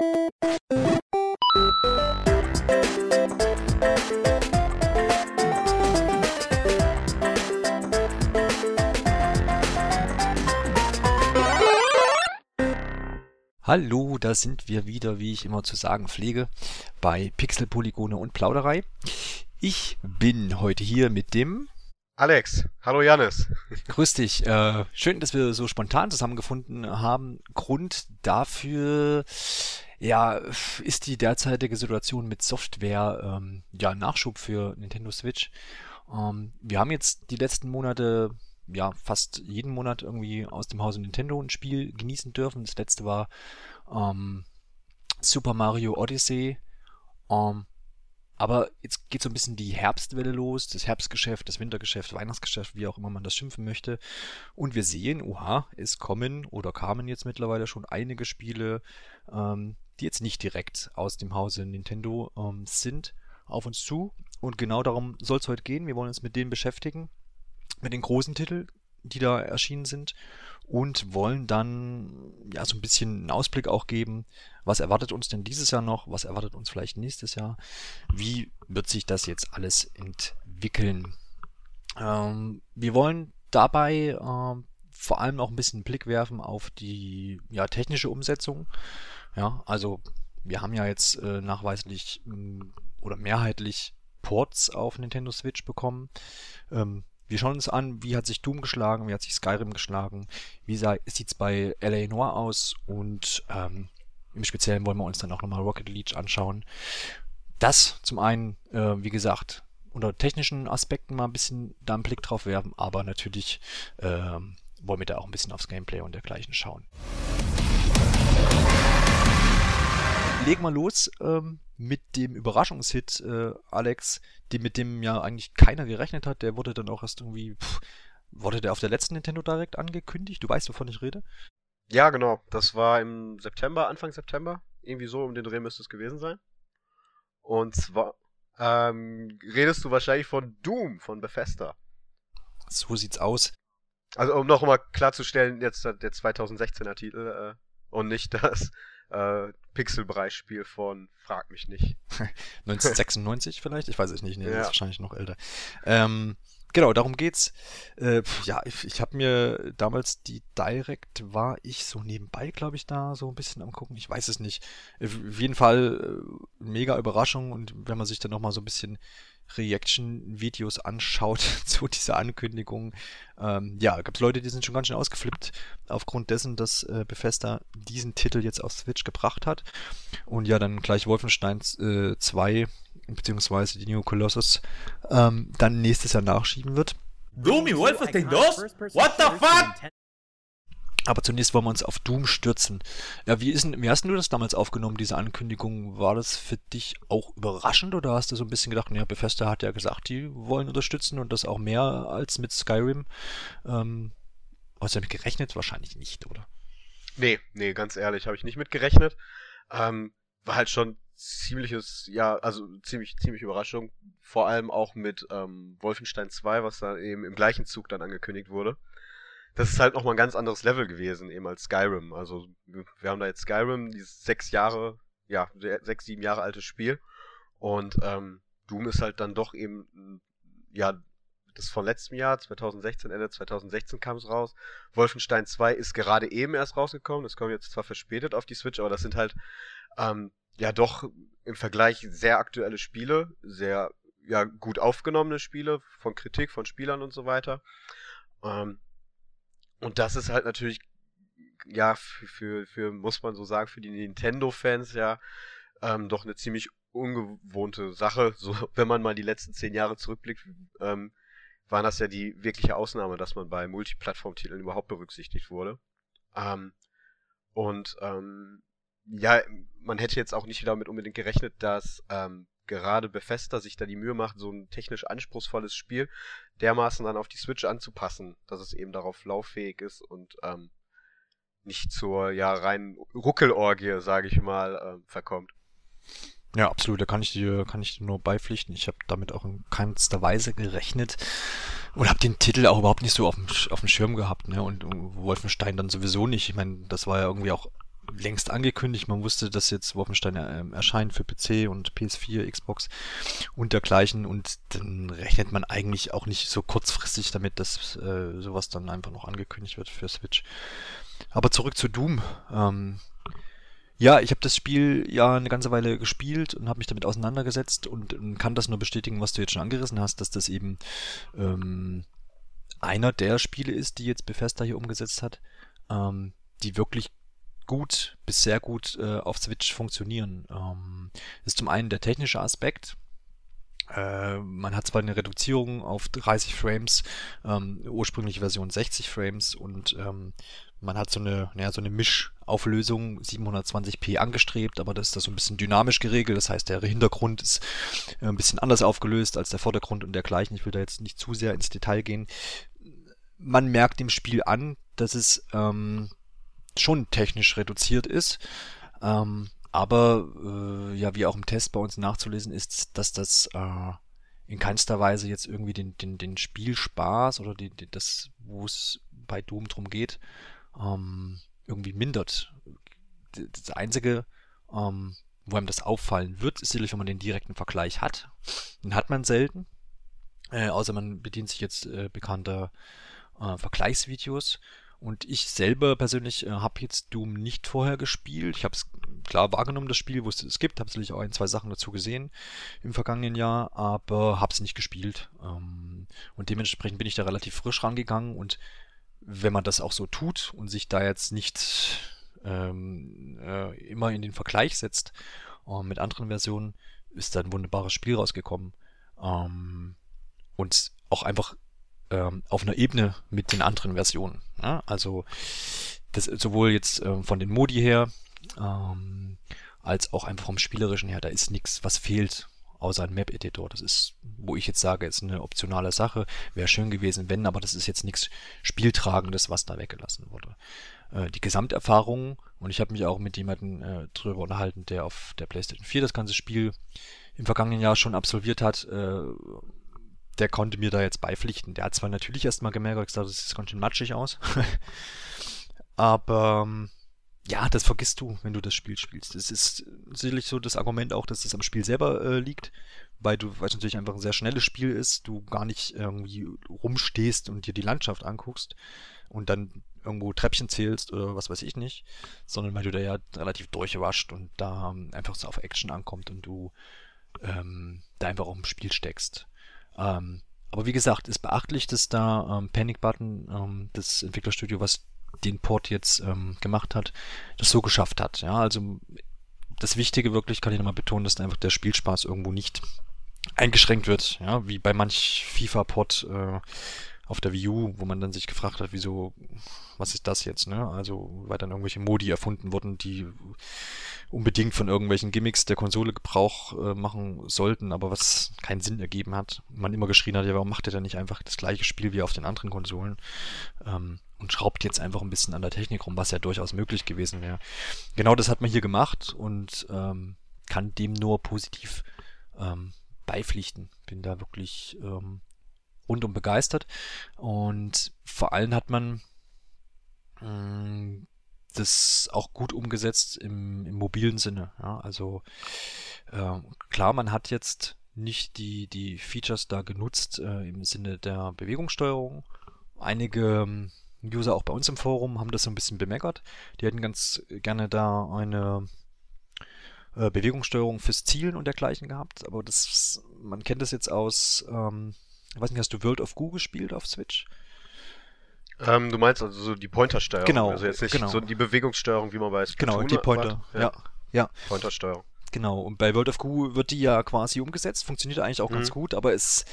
Hallo, da sind wir wieder, wie ich immer zu sagen pflege, bei Pixel, Polygone und Plauderei. Ich bin heute hier mit dem Alex, hallo Janis. Grüß dich. Äh, schön, dass wir so spontan zusammengefunden haben. Grund dafür, ja, ist die derzeitige Situation mit Software, ähm, ja, Nachschub für Nintendo Switch. Ähm, wir haben jetzt die letzten Monate ja fast jeden Monat irgendwie aus dem Hause Nintendo ein Spiel genießen dürfen. Das letzte war ähm, Super Mario Odyssey. Ähm, aber jetzt geht so ein bisschen die Herbstwelle los, das Herbstgeschäft, das Wintergeschäft, Weihnachtsgeschäft, wie auch immer man das schimpfen möchte. Und wir sehen, oha, es kommen oder kamen jetzt mittlerweile schon einige Spiele, ähm, die jetzt nicht direkt aus dem Hause Nintendo ähm, sind, auf uns zu. Und genau darum soll es heute gehen. Wir wollen uns mit denen beschäftigen mit den großen Titeln, die da erschienen sind und wollen dann ja so ein bisschen einen Ausblick auch geben, was erwartet uns denn dieses Jahr noch, was erwartet uns vielleicht nächstes Jahr, wie wird sich das jetzt alles entwickeln. Ähm, wir wollen dabei äh, vor allem auch ein bisschen einen Blick werfen auf die ja, technische Umsetzung. Ja, also wir haben ja jetzt äh, nachweislich mh, oder mehrheitlich Ports auf Nintendo Switch bekommen. Ähm, wir schauen uns an, wie hat sich Doom geschlagen, wie hat sich Skyrim geschlagen, wie sieht es bei LA Noir aus und ähm, im Speziellen wollen wir uns dann auch nochmal Rocket League anschauen. Das zum einen, äh, wie gesagt, unter technischen Aspekten mal ein bisschen da einen Blick drauf werfen, aber natürlich äh, wollen wir da auch ein bisschen aufs Gameplay und dergleichen schauen. Legen wir los ähm, mit dem Überraschungshit, äh, Alex, die, mit dem ja eigentlich keiner gerechnet hat. Der wurde dann auch erst irgendwie, pff, wurde der auf der letzten Nintendo Direct angekündigt? Du weißt, wovon ich rede? Ja, genau. Das war im September, Anfang September. Irgendwie so um den Dreh müsste es gewesen sein. Und zwar ähm, redest du wahrscheinlich von Doom, von Bethesda. So sieht's aus. Also um noch mal klarzustellen, jetzt der 2016er Titel äh, und nicht das äh, Pixelbereichspiel von Frag mich nicht. 1996 vielleicht? Ich weiß es nicht. Nee, ja. das ist wahrscheinlich noch älter. Ähm, genau, darum geht's. Äh, ja, ich, ich habe mir damals die Direct, war ich so nebenbei, glaube ich, da so ein bisschen am gucken. Ich weiß es nicht. Auf jeden Fall äh, mega Überraschung und wenn man sich dann nochmal so ein bisschen Reaction-Videos anschaut zu dieser Ankündigung, ähm, ja, gab es Leute, die sind schon ganz schön ausgeflippt aufgrund dessen, dass äh, Bethesda diesen Titel jetzt auf Switch gebracht hat und ja dann gleich Wolfenstein äh, 2 beziehungsweise die New Colossus ähm, dann nächstes Jahr nachschieben wird. Doom Wolfenstein 2? What the fuck? Aber zunächst wollen wir uns auf Doom stürzen. Ja, wie, ist denn, wie hast du das damals aufgenommen, diese Ankündigung? War das für dich auch überraschend oder hast du so ein bisschen gedacht, ja, Bethesda hat ja gesagt, die wollen unterstützen und das auch mehr als mit Skyrim? Ähm, hast du damit gerechnet? Wahrscheinlich nicht, oder? Nee, nee, ganz ehrlich, habe ich nicht mit gerechnet. Ähm, war halt schon ziemliches, ja, also ziemlich, ziemlich Überraschung. Vor allem auch mit ähm, Wolfenstein 2, was da eben im gleichen Zug dann angekündigt wurde das ist halt nochmal ein ganz anderes Level gewesen, eben als Skyrim. Also, wir haben da jetzt Skyrim, dieses sechs Jahre, ja, sechs, sieben Jahre altes Spiel. Und ähm, Doom ist halt dann doch eben, ja, das von letztem Jahr, 2016, Ende 2016 kam es raus. Wolfenstein 2 ist gerade eben erst rausgekommen. Das kommt jetzt zwar verspätet auf die Switch, aber das sind halt, ähm, ja, doch im Vergleich sehr aktuelle Spiele, sehr, ja, gut aufgenommene Spiele von Kritik, von Spielern und so weiter. Ähm, und das ist halt natürlich, ja, für, für, für muss man so sagen, für die Nintendo-Fans ja ähm, doch eine ziemlich ungewohnte Sache. So, wenn man mal die letzten zehn Jahre zurückblickt, ähm, war das ja die wirkliche Ausnahme, dass man bei Multiplattform-Titeln überhaupt berücksichtigt wurde. Ähm, und ähm, ja, man hätte jetzt auch nicht damit unbedingt gerechnet, dass ähm, gerade Bethesda sich da die Mühe macht, so ein technisch anspruchsvolles Spiel dermaßen dann auf die Switch anzupassen, dass es eben darauf lauffähig ist und ähm, nicht zur ja rein Ruckelorgie, sage ich mal, äh, verkommt. Ja, absolut. Da kann ich dir, kann ich dir nur beipflichten. Ich habe damit auch in keinster Weise gerechnet und habe den Titel auch überhaupt nicht so auf dem, auf dem Schirm gehabt. Ne? Und Wolfenstein dann sowieso nicht. Ich meine, das war ja irgendwie auch längst angekündigt. Man wusste, dass jetzt Wolfenstein äh, erscheint für PC und PS4, Xbox und dergleichen. Und dann rechnet man eigentlich auch nicht so kurzfristig damit, dass äh, sowas dann einfach noch angekündigt wird für Switch. Aber zurück zu Doom. Ähm, ja, ich habe das Spiel ja eine ganze Weile gespielt und habe mich damit auseinandergesetzt und, und, kann das nur bestätigen, was du jetzt schon angerissen hast, dass das eben ähm, einer der Spiele ist, die jetzt Bethesda hier umgesetzt hat, ähm, die wirklich gut bis sehr gut äh, auf Switch funktionieren. Ähm, ist zum einen der technische Aspekt. Äh, man hat zwar eine Reduzierung auf 30 Frames, ähm, ursprüngliche Version 60 Frames und ähm, man hat so eine, naja, so eine Mischauflösung 720p angestrebt, aber das ist da so ein bisschen dynamisch geregelt. Das heißt, der Hintergrund ist äh, ein bisschen anders aufgelöst als der Vordergrund und dergleichen. Ich will da jetzt nicht zu sehr ins Detail gehen. Man merkt dem Spiel an, dass es ähm, schon technisch reduziert ist. Ähm, aber äh, ja, wie auch im Test bei uns nachzulesen ist, dass das äh, in keinster Weise jetzt irgendwie den, den, den Spielspaß oder die, die, das, wo es bei Doom drum geht, ähm, irgendwie mindert. Das Einzige, ähm, wo einem das auffallen wird, ist sicherlich, wenn man den direkten Vergleich hat. Den hat man selten. Äh, außer man bedient sich jetzt äh, bekannter äh, Vergleichsvideos. Und ich selber persönlich äh, habe jetzt Doom nicht vorher gespielt. Ich habe es klar wahrgenommen, das Spiel, wusste es gibt, habe sicherlich auch ein, zwei Sachen dazu gesehen im vergangenen Jahr, aber habe es nicht gespielt. Ähm, und dementsprechend bin ich da relativ frisch rangegangen und wenn man das auch so tut und sich da jetzt nicht ähm, äh, immer in den Vergleich setzt äh, mit anderen Versionen, ist da ein wunderbares Spiel rausgekommen. Ähm, und auch einfach ähm, auf einer Ebene mit den anderen Versionen. Ja? Also das sowohl jetzt ähm, von den Modi her, ähm, als auch einfach vom Spielerischen her, da ist nichts, was fehlt außer ein Map-Editor. Das ist, wo ich jetzt sage, ist eine optionale Sache. Wäre schön gewesen, wenn, aber das ist jetzt nichts Spieltragendes, was da weggelassen wurde. Äh, die Gesamterfahrung, und ich habe mich auch mit jemandem äh, drüber unterhalten, der auf der PlayStation 4 das ganze Spiel im vergangenen Jahr schon absolviert hat, äh, der konnte mir da jetzt beipflichten. Der hat zwar natürlich erstmal gemerkt, gesagt, das sieht ganz schön matschig aus. aber ähm, ja, das vergisst du, wenn du das Spiel spielst. Es ist sicherlich so das Argument auch, dass es am Spiel selber äh, liegt, weil du, weil es natürlich einfach ein sehr schnelles Spiel ist, du gar nicht irgendwie rumstehst und dir die Landschaft anguckst und dann irgendwo Treppchen zählst oder was weiß ich nicht, sondern weil du da ja relativ durchwascht und da ähm, einfach so auf Action ankommt und du ähm, da einfach auch im Spiel steckst. Ähm, aber wie gesagt, ist beachtlich, dass da ähm, Panic Button, ähm, das Entwicklerstudio, was den Port jetzt ähm, gemacht hat, das so geschafft hat. Ja, also das Wichtige wirklich, kann ich nochmal betonen, dass einfach der Spielspaß irgendwo nicht eingeschränkt wird, ja, wie bei manch FIFA-Port äh, auf der Wii U, wo man dann sich gefragt hat, wieso, was ist das jetzt, ne? Also, weil dann irgendwelche Modi erfunden wurden, die unbedingt von irgendwelchen Gimmicks der Konsole Gebrauch äh, machen sollten, aber was keinen Sinn ergeben hat. Man immer geschrien hat, ja, warum macht ihr denn nicht einfach das gleiche Spiel wie auf den anderen Konsolen? Ähm, und schraubt jetzt einfach ein bisschen an der Technik rum, was ja durchaus möglich gewesen wäre. Genau das hat man hier gemacht und ähm, kann dem nur positiv ähm, beipflichten. Bin da wirklich ähm, rundum begeistert. Und vor allem hat man mm, das auch gut umgesetzt im, im mobilen Sinne. Ja, also äh, klar, man hat jetzt nicht die, die Features da genutzt äh, im Sinne der Bewegungssteuerung. Einige ähm, User auch bei uns im Forum haben das so ein bisschen bemeckert. Die hätten ganz gerne da eine äh, Bewegungssteuerung fürs Zielen und dergleichen gehabt. Aber das, man kennt das jetzt aus ähm, ich weiß nicht, hast du World of Goo gespielt auf Switch? Ähm, du meinst also so die Pointersteuerung. Genau. Also jetzt nicht genau. so die Bewegungssteuerung, wie man Splatoon Genau, die Pointer. Ja. ja. ja. Pointersteuerung. Genau. Und bei World of Goo wird die ja quasi umgesetzt. Funktioniert eigentlich auch mhm. ganz gut, aber es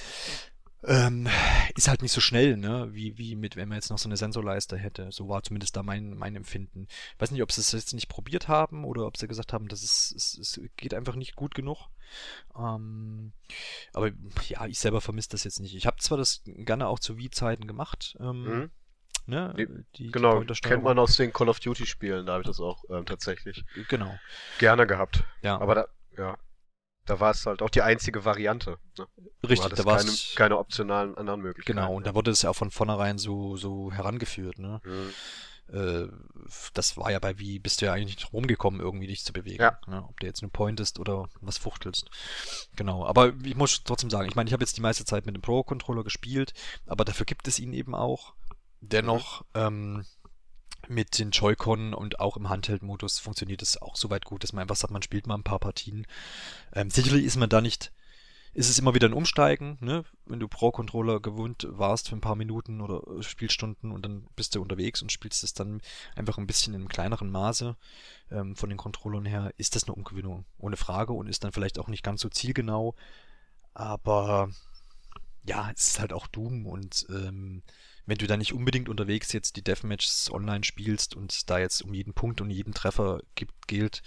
ähm, ist halt nicht so schnell, ne? Wie, wie mit, wenn man jetzt noch so eine Sensorleiste hätte. So war zumindest da mein, mein Empfinden. Ich weiß nicht, ob sie es jetzt nicht probiert haben oder ob sie gesagt haben, dass es, es, es geht einfach nicht gut genug. Ähm, aber ja, ich selber vermisse das jetzt nicht. Ich habe zwar das gerne auch zu Wii-Zeiten gemacht. Ähm, mhm. Ne, die, genau, die kennt man aus den Call of Duty Spielen, da habe ich das auch ähm, tatsächlich genau. gerne gehabt. Ja. Aber da, ja, da war es halt auch die einzige Variante. Ne? Richtig, da war keine, keine optionalen anderen Möglichkeiten. Genau, und da wurde es ja auch von vornherein so, so herangeführt. Ne? Mhm. äh, das war ja bei wie bist du ja eigentlich nicht rumgekommen, irgendwie dich zu bewegen. Ja. Ne? Ob du jetzt nur pointest oder was fuchtelst. Genau. Aber ich muss trotzdem sagen, ich meine, ich habe jetzt die meiste Zeit mit dem Pro-Controller gespielt, aber dafür gibt es ihn eben auch. Dennoch, ähm, mit den Joy-Con und auch im Handheld-Modus funktioniert es auch soweit gut, dass man einfach sagt, man spielt mal ein paar Partien. Ähm, sicherlich ist man da nicht ist es immer wieder ein Umsteigen, ne? Wenn du Pro-Controller gewohnt warst für ein paar Minuten oder äh, Spielstunden und dann bist du unterwegs und spielst es dann einfach ein bisschen in einem kleineren Maße ähm, von den Controllern her, ist das eine Umgewöhnung, ohne Frage und ist dann vielleicht auch nicht ganz so zielgenau. Aber ja, es ist halt auch Doom und ähm, wenn du da nicht unbedingt unterwegs jetzt die Deathmatches online spielst und da jetzt um jeden Punkt und jeden Treffer gibt, gilt,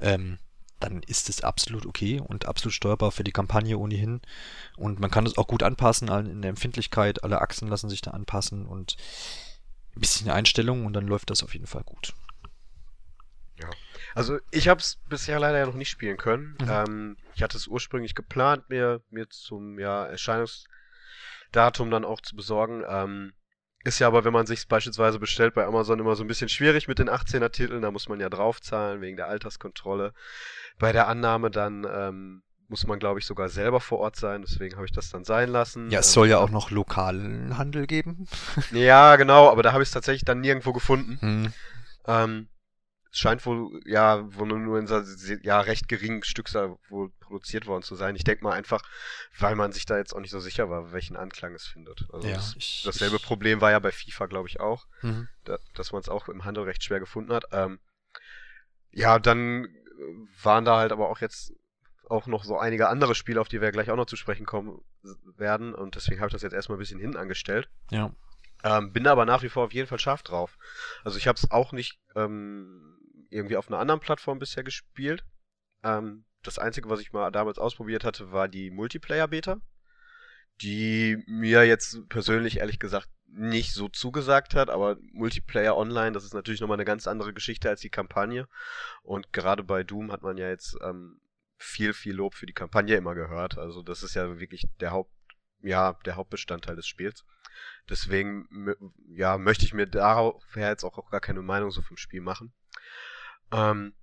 ähm, dann ist es absolut okay und absolut steuerbar für die Kampagne ohnehin. Und man kann es auch gut anpassen in der Empfindlichkeit. Alle Achsen lassen sich da anpassen und ein bisschen Einstellungen und dann läuft das auf jeden Fall gut. Ja. Also ich habe es bisher leider ja noch nicht spielen können. Mhm. Ähm, ich hatte es ursprünglich geplant, mir, mir zum ja, Erscheinungsdatum dann auch zu besorgen. Ähm, ist ja aber, wenn man sich beispielsweise bestellt bei Amazon immer so ein bisschen schwierig mit den 18er Titeln, da muss man ja draufzahlen wegen der Alterskontrolle. Bei der Annahme dann ähm, muss man, glaube ich, sogar selber vor Ort sein, deswegen habe ich das dann sein lassen. Ja, es Ähm, soll ja auch noch lokalen Handel geben. Ja, genau, aber da habe ich es tatsächlich dann nirgendwo gefunden. Hm. Ähm, es scheint wohl, ja, wohl nur in so ja, recht geringen Stückzahl wohl produziert worden zu sein. Ich denke mal einfach, weil man sich da jetzt auch nicht so sicher war, welchen Anklang es findet. Also Ja, das, ich- dasselbe ich- Problem war ja bei FIFA, glaube ich, auch, Mhm. da, dass man es auch im Handel recht schwer gefunden hat. Ähm, ja, dann äh, waren da halt aber auch jetzt auch noch so einige andere Spiele, auf die wir gleich auch noch zu sprechen kommen s- werden. Und deswegen habe ich das jetzt erstmal ein bisschen hinten angestellt. Ja. Ähm, bin aber nach wie vor auf jeden Fall scharf drauf. Also ich habe es auch nicht ähm, irgendwie auf einer anderen Plattform bisher gespielt. Ähm, das Einzige, was ich mal damals ausprobiert hatte, war die Multiplayer-Beta, die mir jetzt persönlich ehrlich gesagt nicht so zugesagt hat, aber Multiplayer Online, das ist natürlich nochmal eine ganz andere Geschichte als die Kampagne. Und gerade bei Doom hat man ja jetzt ähm, viel, viel Lob für die Kampagne immer gehört. Also das ist ja wirklich der Haupt, ja, der Hauptbestandteil des Spiels. Deswegen, ja, möchte ich mir daher jetzt auch, auch gar keine Meinung so vom Spiel machen. Ähm,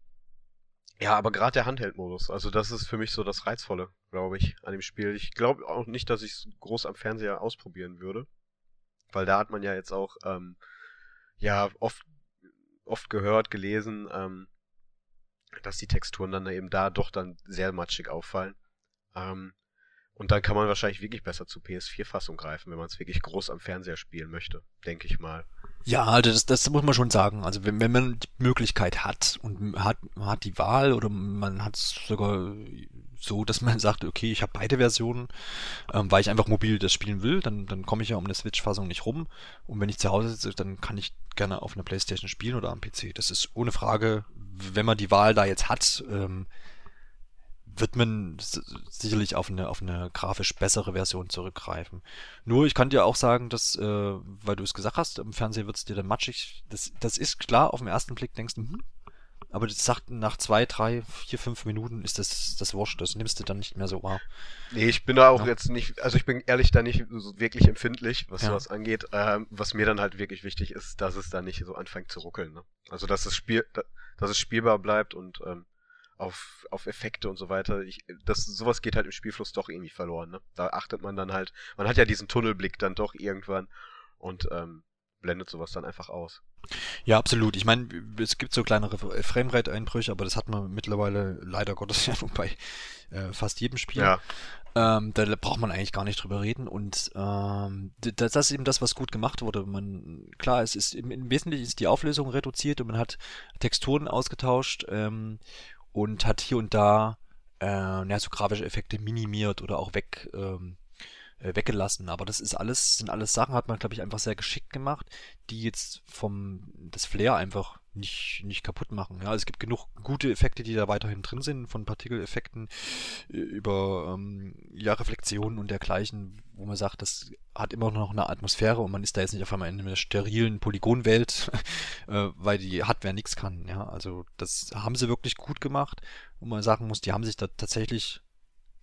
ja, aber gerade der Handheld-Modus, also das ist für mich so das Reizvolle, glaube ich, an dem Spiel. Ich glaube auch nicht, dass ich es groß am Fernseher ausprobieren würde. Weil da hat man ja jetzt auch, ähm, ja, oft, oft gehört, gelesen, ähm, dass die Texturen dann eben da doch dann sehr matschig auffallen. Ähm, und dann kann man wahrscheinlich wirklich besser zur PS4-Fassung greifen, wenn man es wirklich groß am Fernseher spielen möchte, denke ich mal. Ja, also das, das muss man schon sagen. Also wenn, wenn man die Möglichkeit hat und hat, man hat die Wahl oder man hat es sogar so, dass man sagt, okay, ich habe beide Versionen, ähm, weil ich einfach mobil das spielen will, dann, dann komme ich ja um eine Switch-Fassung nicht rum. Und wenn ich zu Hause sitze, dann kann ich gerne auf einer Playstation spielen oder am PC. Das ist ohne Frage, wenn man die Wahl da jetzt hat, ähm, wird man sicherlich auf eine, auf eine grafisch bessere Version zurückgreifen. Nur, ich kann dir auch sagen, dass, äh, weil du es gesagt hast, im Fernsehen wird es dir dann matschig. Das, das ist klar, auf den ersten Blick denkst du, hm, aber das sagt nach zwei, drei, vier, fünf Minuten ist das, das wurscht, das nimmst du dann nicht mehr so wahr. Nee, ich bin da auch Ja. jetzt nicht, also ich bin ehrlich da nicht so wirklich empfindlich, was Ja. sowas angeht. Ähm, was mir dann halt wirklich wichtig ist, dass es da nicht so anfängt zu ruckeln. Ne? Also dass es Spiel, da- dass es spielbar bleibt und ähm, auf, auf Effekte und so weiter. Ich, das, sowas geht halt im Spielfluss doch irgendwie verloren. Ne? Da achtet man dann halt, man hat ja diesen Tunnelblick dann doch irgendwann und ähm, blendet sowas dann einfach aus. Ja, absolut. Ich meine, es gibt so kleinere Framerate-Einbrüche, aber das hat man mittlerweile leider Gottes ja bei äh, fast jedem Spiel. Ja, Ähm, da braucht man eigentlich gar nicht drüber reden und ähm, d- das ist eben das, was gut gemacht wurde. Man, klar, es ist im, im Wesentlichen ist die Auflösung reduziert und man hat Texturen ausgetauscht ähm, und hat hier und da äh, ja, so grafische Effekte minimiert oder auch weg ähm, äh, weggelassen. Aber das ist alles, sind alles Sachen, hat man, glaube ich, einfach sehr geschickt gemacht, die jetzt vom das Flair einfach nicht, nicht kaputt machen. Ja, es gibt genug gute Effekte, die da weiterhin drin sind, von Partikeleffekten äh, über ähm, ja, Reflexionen und dergleichen, wo man sagt, das hat immer noch eine Atmosphäre und man ist da jetzt nicht auf einmal in einer sterilen Polygonwelt, äh, weil die Hardware nichts kann. Ja, also das haben sie wirklich gut gemacht, wo man sagen muss, die haben sich da tatsächlich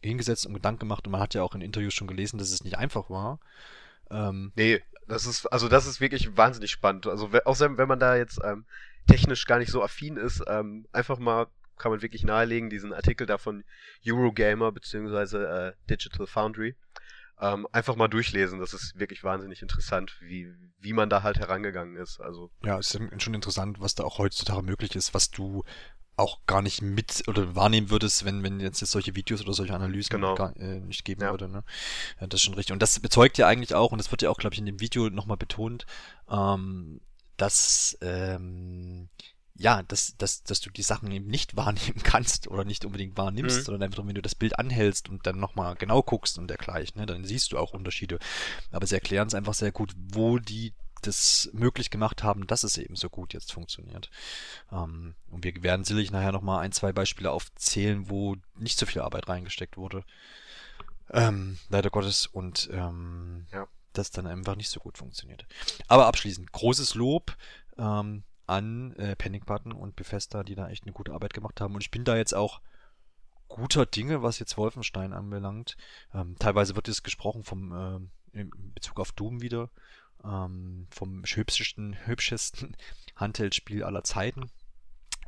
hingesetzt und Gedanken gemacht und man hat ja auch in Interviews schon gelesen, dass es nicht einfach war. Ähm, nee, Das ist, also das ist wirklich wahnsinnig spannend. Also auch wenn man da jetzt ähm, technisch gar nicht so affin ist, ähm, einfach mal kann man wirklich nahelegen, diesen Artikel da von Eurogamer beziehungsweise äh, Digital Foundry. Ähm, einfach mal durchlesen. Das ist wirklich wahnsinnig interessant, wie, wie man da halt herangegangen ist. Also ja, es ist schon interessant, was da auch heutzutage möglich ist, was du auch gar nicht mit oder wahrnehmen würdest, wenn, wenn jetzt, jetzt solche Videos oder solche Analysen genau. gar, äh, nicht geben ja. würde. Ne? Ja, das ist schon richtig. Und das bezeugt ja eigentlich auch, und das wird ja auch, glaube ich, in dem Video nochmal betont, ähm, dass ähm, ja, dass, dass, dass du die Sachen eben nicht wahrnehmen kannst oder nicht unbedingt wahrnimmst, mhm. sondern einfach, wenn du das Bild anhältst und dann nochmal genau guckst und dergleichen, ne, dann siehst du auch Unterschiede. Aber sie erklären es einfach sehr gut, wo die das möglich gemacht haben, dass es eben so gut jetzt funktioniert. Ähm, und wir werden sicherlich nachher nochmal ein, zwei Beispiele aufzählen, wo nicht so viel Arbeit reingesteckt wurde. Ähm, leider Gottes. Und ähm, ja. das dann einfach nicht so gut funktioniert. Aber abschließend, großes Lob. Ähm, an äh, Panic Button und Bethesda, die da echt eine gute Arbeit gemacht haben. Und ich bin da jetzt auch guter Dinge, was jetzt Wolfenstein anbelangt. Ähm, teilweise wird jetzt gesprochen vom äh, in Bezug auf Doom wieder, ähm, vom hübschesten, hübschesten Handheld-Spiel aller Zeiten.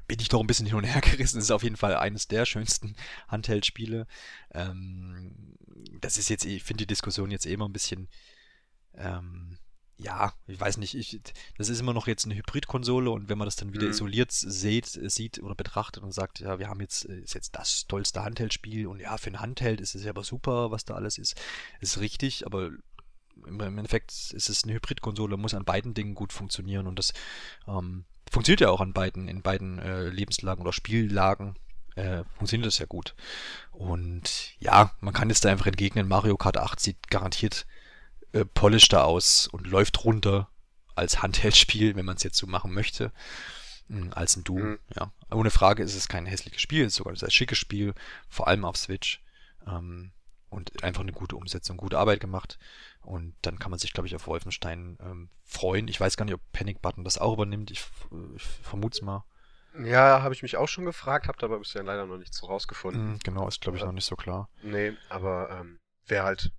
Bin ich doch ein bisschen hin und her gerissen. Das ist auf jeden Fall eines der schönsten Handheld-Spiele. Ähm, das ist jetzt, ich finde die Diskussion jetzt eh immer ein bisschen ähm, ja, ich weiß nicht, ich, das ist immer noch jetzt eine Hybridkonsole und wenn man das dann wieder mhm. isoliert sieht, sieht oder betrachtet und sagt, ja, wir haben jetzt, ist jetzt das tollste Handheld-Spiel und ja, für ein Handheld ist es ja aber super, was da alles ist, ist richtig, aber im Endeffekt ist es eine Hybridkonsole, muss an beiden Dingen gut funktionieren und das ähm, funktioniert ja auch an beiden, in beiden äh, Lebenslagen oder Spiellagen. Äh, funktioniert das ja gut. Und ja, man kann jetzt da einfach entgegnen, Mario Kart 8 sieht garantiert äh, polischter aus und läuft runter als Handheldspiel, wenn man es jetzt so machen möchte, mh, hm, als ein Doom. Mhm. Ja, ohne Frage ist es kein hässliches Spiel, es ist sogar ein sehr schickes Spiel, vor allem auf Switch. Ähm, und einfach eine gute Umsetzung, gute Arbeit gemacht. Und dann kann man sich, glaube ich, auf Wolfenstein ähm, freuen. Ich weiß gar nicht, ob Panic Button das auch übernimmt. Ich, ich vermute es mal. Ja, habe ich mich auch schon gefragt, habe aber bisher leider noch nichts so rausgefunden. Mm, genau, ist, glaube ich, noch nicht so klar. Nee, aber ähm, wäre halt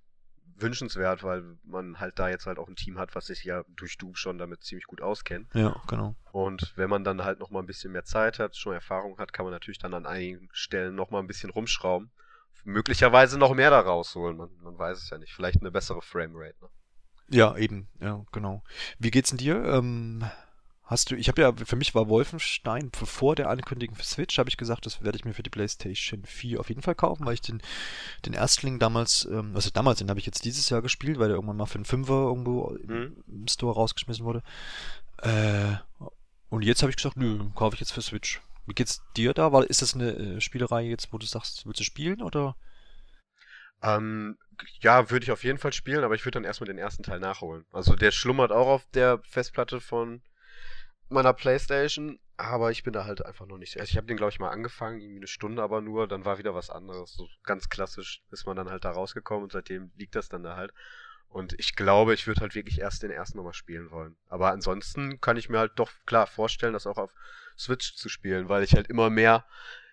wünschenswert, weil man halt da jetzt halt auch ein Team hat, was sich ja durch Doom schon damit ziemlich gut auskennt. Ja, genau. Und wenn man dann halt noch mal ein bisschen mehr Zeit hat, schon Erfahrung hat, kann man natürlich dann an einigen Stellen noch mal ein bisschen rumschrauben. Möglicherweise noch mehr da rausholen. Man, man weiß es ja nicht. Vielleicht eine bessere Framerate. Ne? Ja, eben. Ja, genau. Wie geht's denn dir? Ähm, Hast du, ich habe ja, für mich war Wolfenstein, vor der Ankündigung für Switch, habe ich gesagt, das werde ich mir für die PlayStation 4 auf jeden Fall kaufen, weil ich den, den Erstling damals, ähm, also damals, den habe ich jetzt dieses Jahr gespielt, weil der irgendwann mal für einen Fünfer irgendwo mhm. im Store rausgeschmissen wurde. Äh, und jetzt habe ich gesagt, nö, kaufe ich jetzt für Switch. Wie geht's dir da? War, ist das eine äh, Spielerei jetzt, wo du sagst, willst du spielen oder? Ähm, ja, würde ich auf jeden Fall spielen, aber ich würde dann erstmal den ersten Teil nachholen. Also der schlummert auch auf der Festplatte von meiner Playstation, aber ich bin da halt einfach noch nicht. Also ich habe den, glaube ich, mal angefangen, irgendwie eine Stunde aber nur, dann war wieder was anderes. So ganz klassisch ist man dann halt da rausgekommen und seitdem liegt das dann da halt. Und ich glaube, ich würde halt wirklich erst den ersten nochmal spielen wollen. Aber ansonsten kann ich mir halt doch klar vorstellen, das auch auf Switch zu spielen, weil ich halt immer mehr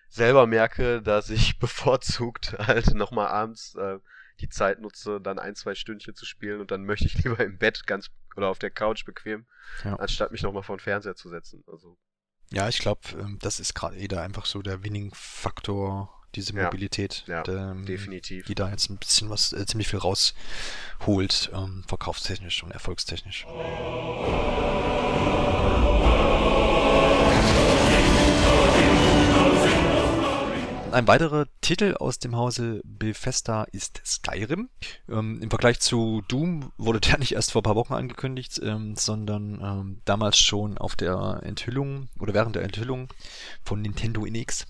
selber merke, dass ich bevorzugt halt nochmal abends äh, die Zeit nutze, dann ein, zwei Stündchen zu spielen und dann möchte ich lieber im Bett ganz oder auf der Couch bequem, ja. anstatt mich nochmal vor den Fernseher zu setzen. Also. Ja, ich glaube, ähm, das ist gerade eh da einfach so der Winning-Faktor, diese Mobilität, ja, der, ähm, definitiv. die da jetzt ein bisschen was, äh, ziemlich viel rausholt, ähm, verkaufstechnisch und erfolgstechnisch. Ein weiterer Titel aus dem Hause Bethesda ist Skyrim. Ähm, Im Vergleich zu Doom wurde der nicht erst vor ein paar Wochen angekündigt, ähm, sondern ähm, damals schon auf der Enthüllung oder während der Enthüllung von Nintendo NX.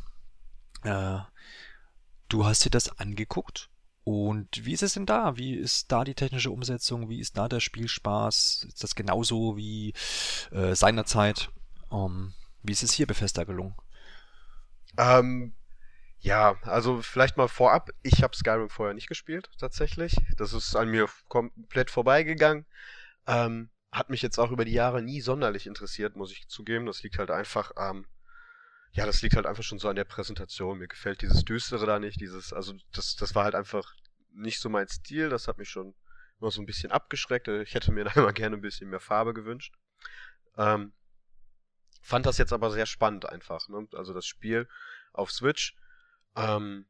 Äh, du hast dir das angeguckt und wie ist es denn da? Wie ist da die technische Umsetzung? Wie ist da der Spielspaß? Ist das genauso wie äh, seinerzeit? Um, ähm, wie ist es hier Bethesda gelungen? Ähm, ja, also vielleicht mal vorab, ich habe Skyrim vorher nicht gespielt, tatsächlich. Das ist an mir komplett vorbeigegangen. Ähm, hat mich jetzt auch über die Jahre nie sonderlich interessiert, muss ich zugeben. Das liegt halt einfach, ähm, ja, das liegt halt einfach schon so an der Präsentation. Mir gefällt dieses Düstere da nicht, dieses, also das, das war halt einfach nicht so mein Stil. Das hat mich schon noch so ein bisschen abgeschreckt. Ich hätte mir da immer gerne ein bisschen mehr Farbe gewünscht. Ähm, fand das jetzt aber sehr spannend einfach. Ne? Also das Spiel auf Switch, ähm,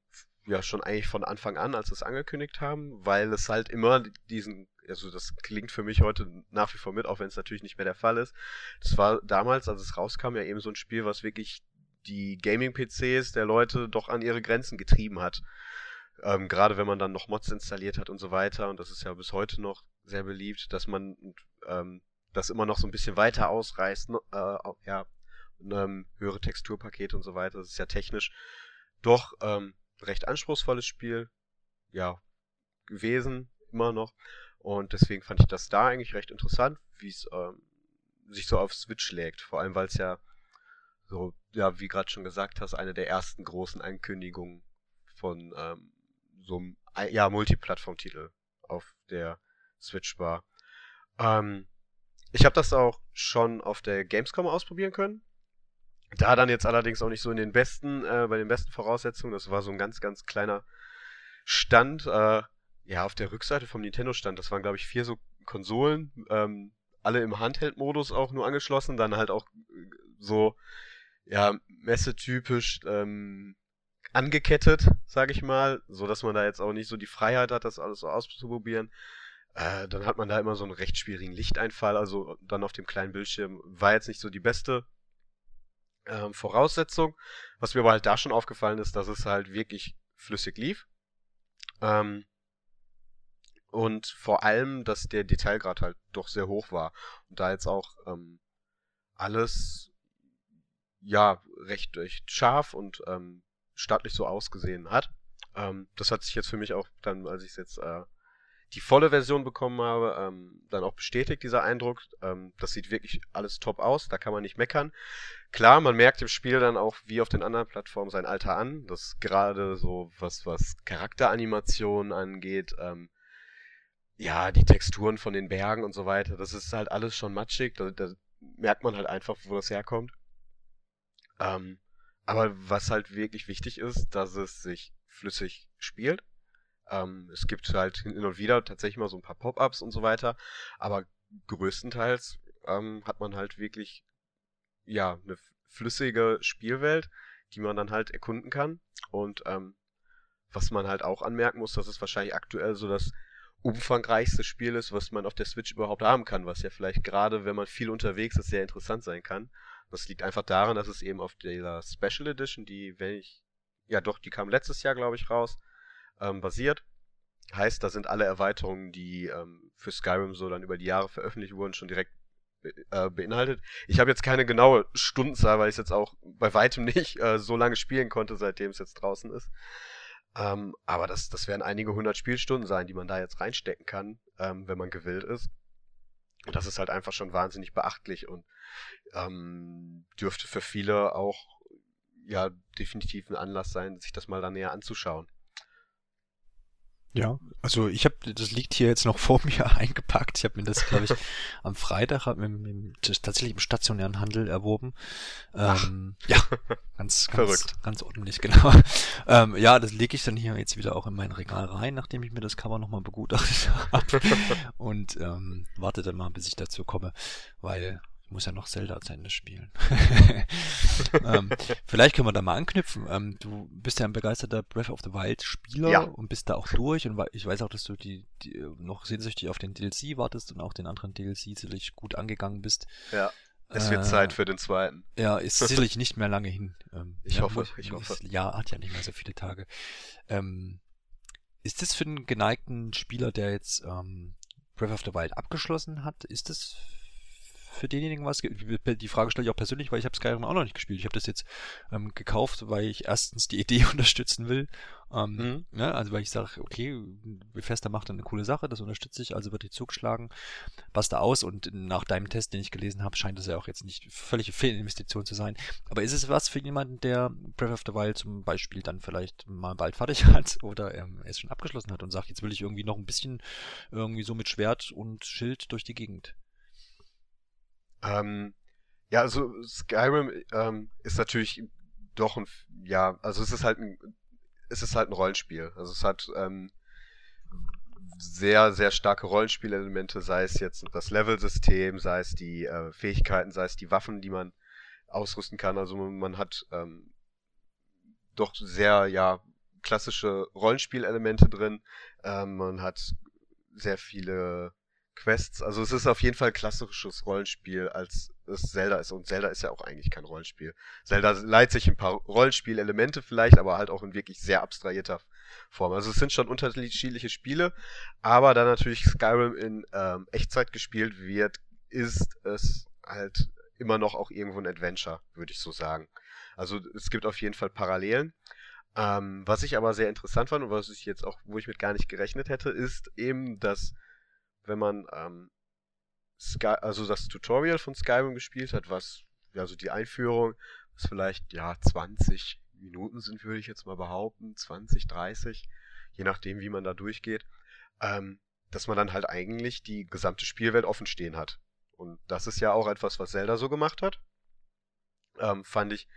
ja schon eigentlich von Anfang an, als sie es angekündigt haben, weil es halt immer diesen, also das klingt für mich heute nach wie vor mit, auch wenn es natürlich nicht mehr der Fall ist. Das war damals, als es rauskam, ja eben so ein Spiel, was wirklich die Gaming-PCs der Leute doch an ihre Grenzen getrieben hat. Ähm, Gerade wenn man dann noch Mods installiert hat und so weiter, und das ist ja bis heute noch sehr beliebt, dass man ähm, das immer noch so ein bisschen weiter ausreißt, ne, äh, ja, und, ähm, höhere Texturpakete und so weiter. Das ist ja technisch doch ähm, recht anspruchsvolles Spiel, ja, gewesen, immer noch. Und deswegen fand ich das da eigentlich recht interessant, wie es ähm, sich so auf Switch schlägt. Vor allem, weil es ja so, ja, wie gerade schon gesagt hast, eine der ersten großen Ankündigungen von ähm, so einem ja, Multiplattform-Titel auf der Switch war. Ähm, ich habe das auch schon auf der Gamescom ausprobieren können. Da dann jetzt allerdings auch nicht so in den besten, äh, bei den besten Voraussetzungen. Das war so ein ganz, ganz kleiner Stand. Äh, ja, auf der Rückseite vom Nintendo-Stand. Das waren, glaube ich, vier so Konsolen. Ähm, alle im Handheld-Modus auch nur angeschlossen. Dann halt auch äh, so, ja, messetypisch ähm, angekettet, sage ich mal. So dass man da jetzt auch nicht so die Freiheit hat, das alles so auszuprobieren. Äh, dann hat man da immer so einen recht schwierigen Lichteinfall, also dann auf dem kleinen Bildschirm. War jetzt nicht so die beste ähm, Voraussetzung. Was mir aber halt da schon aufgefallen ist, dass es halt wirklich flüssig lief. Ähm, und vor allem, dass der Detailgrad halt doch sehr hoch war. Und da jetzt auch ähm, alles ja recht, recht scharf und ähm, staatlich so ausgesehen hat. Ähm, das hat sich jetzt für mich auch dann, als ich jetzt äh, die volle Version bekommen habe, ähm, dann auch bestätigt, dieser Eindruck. Ähm, das sieht wirklich alles top aus, da kann man nicht meckern. Klar, man merkt im Spiel dann auch, wie auf den anderen Plattformen, sein Alter an. Das gerade so, was, was Charakteranimationen angeht, ähm, ja, die Texturen von den Bergen und so weiter, das ist halt alles schon matschig. Da, da merkt man halt einfach, wo das herkommt. Ähm, aber was halt wirklich wichtig ist, dass es sich flüssig spielt ähm, es gibt halt hin und wieder tatsächlich mal so ein paar Pop-ups und so weiter, aber größtenteils ähm, hat man halt wirklich ja eine flüssige Spielwelt, die man dann halt erkunden kann. Und ähm, was man halt auch anmerken muss, dass es wahrscheinlich aktuell so das umfangreichste Spiel ist, was man auf der Switch überhaupt haben kann, was ja vielleicht gerade, wenn man viel unterwegs ist, sehr interessant sein kann. Das liegt einfach daran, dass es eben auf der Special Edition, die, wenn ich, ja doch, die kam letztes Jahr, glaube ich, raus, ähm, basiert. Heißt, da sind alle Erweiterungen, die ähm, für Skyrim so dann über die Jahre veröffentlicht wurden, schon direkt äh, beinhaltet. Ich habe jetzt keine genaue Stundenzahl, weil ich es jetzt auch bei weitem nicht äh, so lange spielen konnte, seitdem es jetzt draußen ist. Ähm, aber das, das werden einige hundert Spielstunden sein, die man da jetzt reinstecken kann, ähm, wenn man gewillt ist. Und das ist halt einfach schon wahnsinnig beachtlich und ähm, dürfte für viele auch ja definitiv ein Anlass sein, sich das mal da näher anzuschauen. Ja, also ich habe, das liegt hier jetzt noch vor mir eingepackt. Ich habe mir das, glaube ich, am Freitag mit, mit, tatsächlich im stationären Handel erworben. Ähm, ja, ganz, ganz, ganz ordentlich, genau. Ähm, ja, das lege ich dann hier jetzt wieder auch in mein Regal rein, nachdem ich mir das Cover nochmal begutachtet habe. Und ähm, warte dann mal, bis ich dazu komme, weil ich muss ja noch Zelda zu Ende spielen. ähm, vielleicht können wir da mal anknüpfen. Ähm, du bist ja ein begeisterter Breath of the Wild Spieler ja. und bist da auch durch. Und ich weiß auch, dass du die, die noch sehnsüchtig auf den DLC wartest und auch den anderen DLC sicherlich gut angegangen bist. Ja. Es wird äh, Zeit für den zweiten. Ja, ist sicherlich nicht mehr lange hin. Ähm, ich ja, hoffe, ich hoffe. Das Jahr hat ja nicht mehr so viele Tage. Ähm, ist das für einen geneigten Spieler, der jetzt ähm, Breath of the Wild abgeschlossen hat, ist das für denjenigen was? Die Frage stelle ich auch persönlich, weil ich habe Skyrim auch noch nicht gespielt. Ich habe das jetzt ähm, gekauft, weil ich erstens die Idee unterstützen will. Ähm, mhm. ne? Also weil ich sage, okay, Bethesda macht eine coole Sache, das unterstütze ich, also wird die zugeschlagen. Passt da aus und nach deinem Test, den ich gelesen habe, scheint es ja auch jetzt nicht völlige Fehlinvestition zu sein. Aber ist es was für jemanden, der Breath of the Wild zum Beispiel dann vielleicht mal bald fertig hat oder ähm, es schon abgeschlossen hat und sagt, jetzt will ich irgendwie noch ein bisschen irgendwie so mit Schwert und Schild durch die Gegend? Ähm, ja, also Skyrim ähm, ist natürlich doch ein, ja, also es ist halt ein, es ist halt ein Rollenspiel. Also es hat ähm, sehr, sehr starke Rollenspielelemente, sei es jetzt das Level-System, sei es die äh, Fähigkeiten, sei es die Waffen, die man ausrüsten kann. Also man hat ähm, doch sehr, ja, klassische Rollenspielelemente drin. Ähm, man hat sehr viele Quests. Also es ist auf jeden Fall klassisches Rollenspiel, als es Zelda ist. Und Zelda ist ja auch eigentlich kein Rollenspiel. Zelda leiht sich ein paar Rollenspielelemente vielleicht, aber halt auch in wirklich sehr abstrahierter Form. Also es sind schon unterschiedliche Spiele, aber da natürlich Skyrim in ähm, Echtzeit gespielt wird, ist es halt immer noch auch irgendwo ein Adventure, würde ich so sagen. Also es gibt auf jeden Fall Parallelen. Ähm, was ich aber sehr interessant fand und was ich jetzt auch, wo ich mit gar nicht gerechnet hätte, ist eben, dass wenn man ähm, Sky, also das Tutorial von Skyrim gespielt hat, was, also die Einführung, was vielleicht, ja, 20 Minuten sind, würde ich jetzt mal behaupten, 20, 30, je nachdem, wie man da durchgeht, ähm, dass man dann halt eigentlich die gesamte Spielwelt offen stehen hat. Und das ist ja auch etwas, was Zelda so gemacht hat. Ähm, fand ich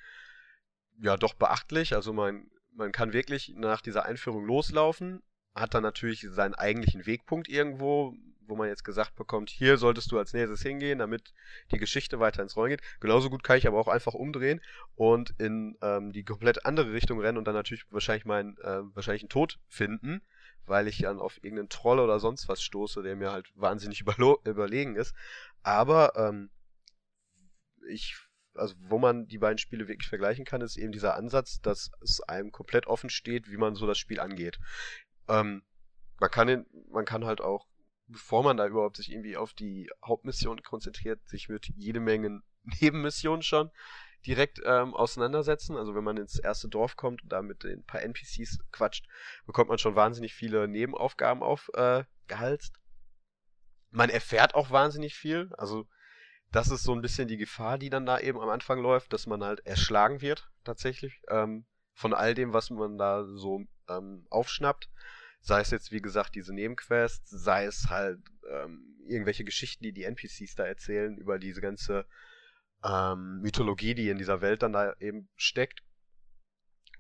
ja doch beachtlich. Also man, man kann wirklich nach dieser Einführung loslaufen, hat dann natürlich seinen eigentlichen Wegpunkt irgendwo, wo man jetzt gesagt bekommt, hier solltest du als nächstes hingehen, damit die Geschichte weiter ins Rollen geht. Genauso gut kann ich aber auch einfach umdrehen und in ähm, die komplett andere Richtung rennen und dann natürlich wahrscheinlich meinen äh, wahrscheinlich einen Tod finden, weil ich dann auf irgendeinen Troll oder sonst was stoße, der mir halt wahnsinnig überlegen ist. Aber ähm, ich also wo man die beiden Spiele wirklich vergleichen kann, ist eben dieser Ansatz, dass es einem komplett offen steht, wie man so das Spiel angeht. Ähm, man kann den, man kann halt auch bevor man da überhaupt sich irgendwie auf die Hauptmission konzentriert, sich mit jede Menge Nebenmissionen schon direkt ähm, auseinandersetzen. Also wenn man ins erste Dorf kommt und da mit den paar NPCs quatscht, bekommt man schon wahnsinnig viele Nebenaufgaben aufgehalst. Äh, man erfährt auch wahnsinnig viel. Also das ist so ein bisschen die Gefahr, die dann da eben am Anfang läuft, dass man halt erschlagen wird tatsächlich ähm, von all dem, was man da so ähm, aufschnappt. Sei es jetzt, wie gesagt, diese Nebenquests, sei es halt ähm, irgendwelche Geschichten, die die NPCs da erzählen über diese ganze ähm, Mythologie, die in dieser Welt dann da eben steckt.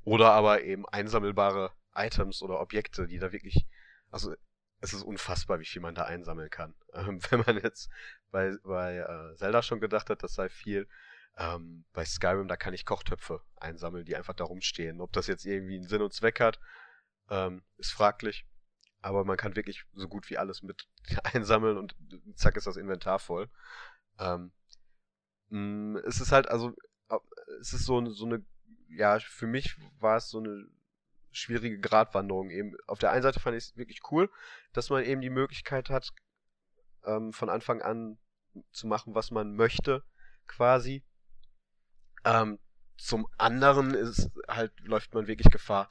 Oder aber eben einsammelbare Items oder Objekte, die da wirklich, also es ist unfassbar, wie viel man da einsammeln kann. Ähm, wenn man jetzt bei, bei äh, Zelda schon gedacht hat, das sei viel, ähm, bei Skyrim, da kann ich Kochtöpfe einsammeln, die einfach da rumstehen. Ob das jetzt irgendwie einen Sinn und Zweck hat, ähm, ist fraglich. Aber man kann wirklich so gut wie alles mit einsammeln und zack ist das Inventar voll. Ähm, mm, es ist halt, also, es ist so, so eine, ja, für mich war es so eine schwierige Gratwanderung eben. Auf der einen Seite fand ich es wirklich cool, dass man eben die Möglichkeit hat, ähm, von Anfang an zu machen, was man möchte, quasi. Ähm, zum anderen ist halt, läuft man wirklich Gefahr,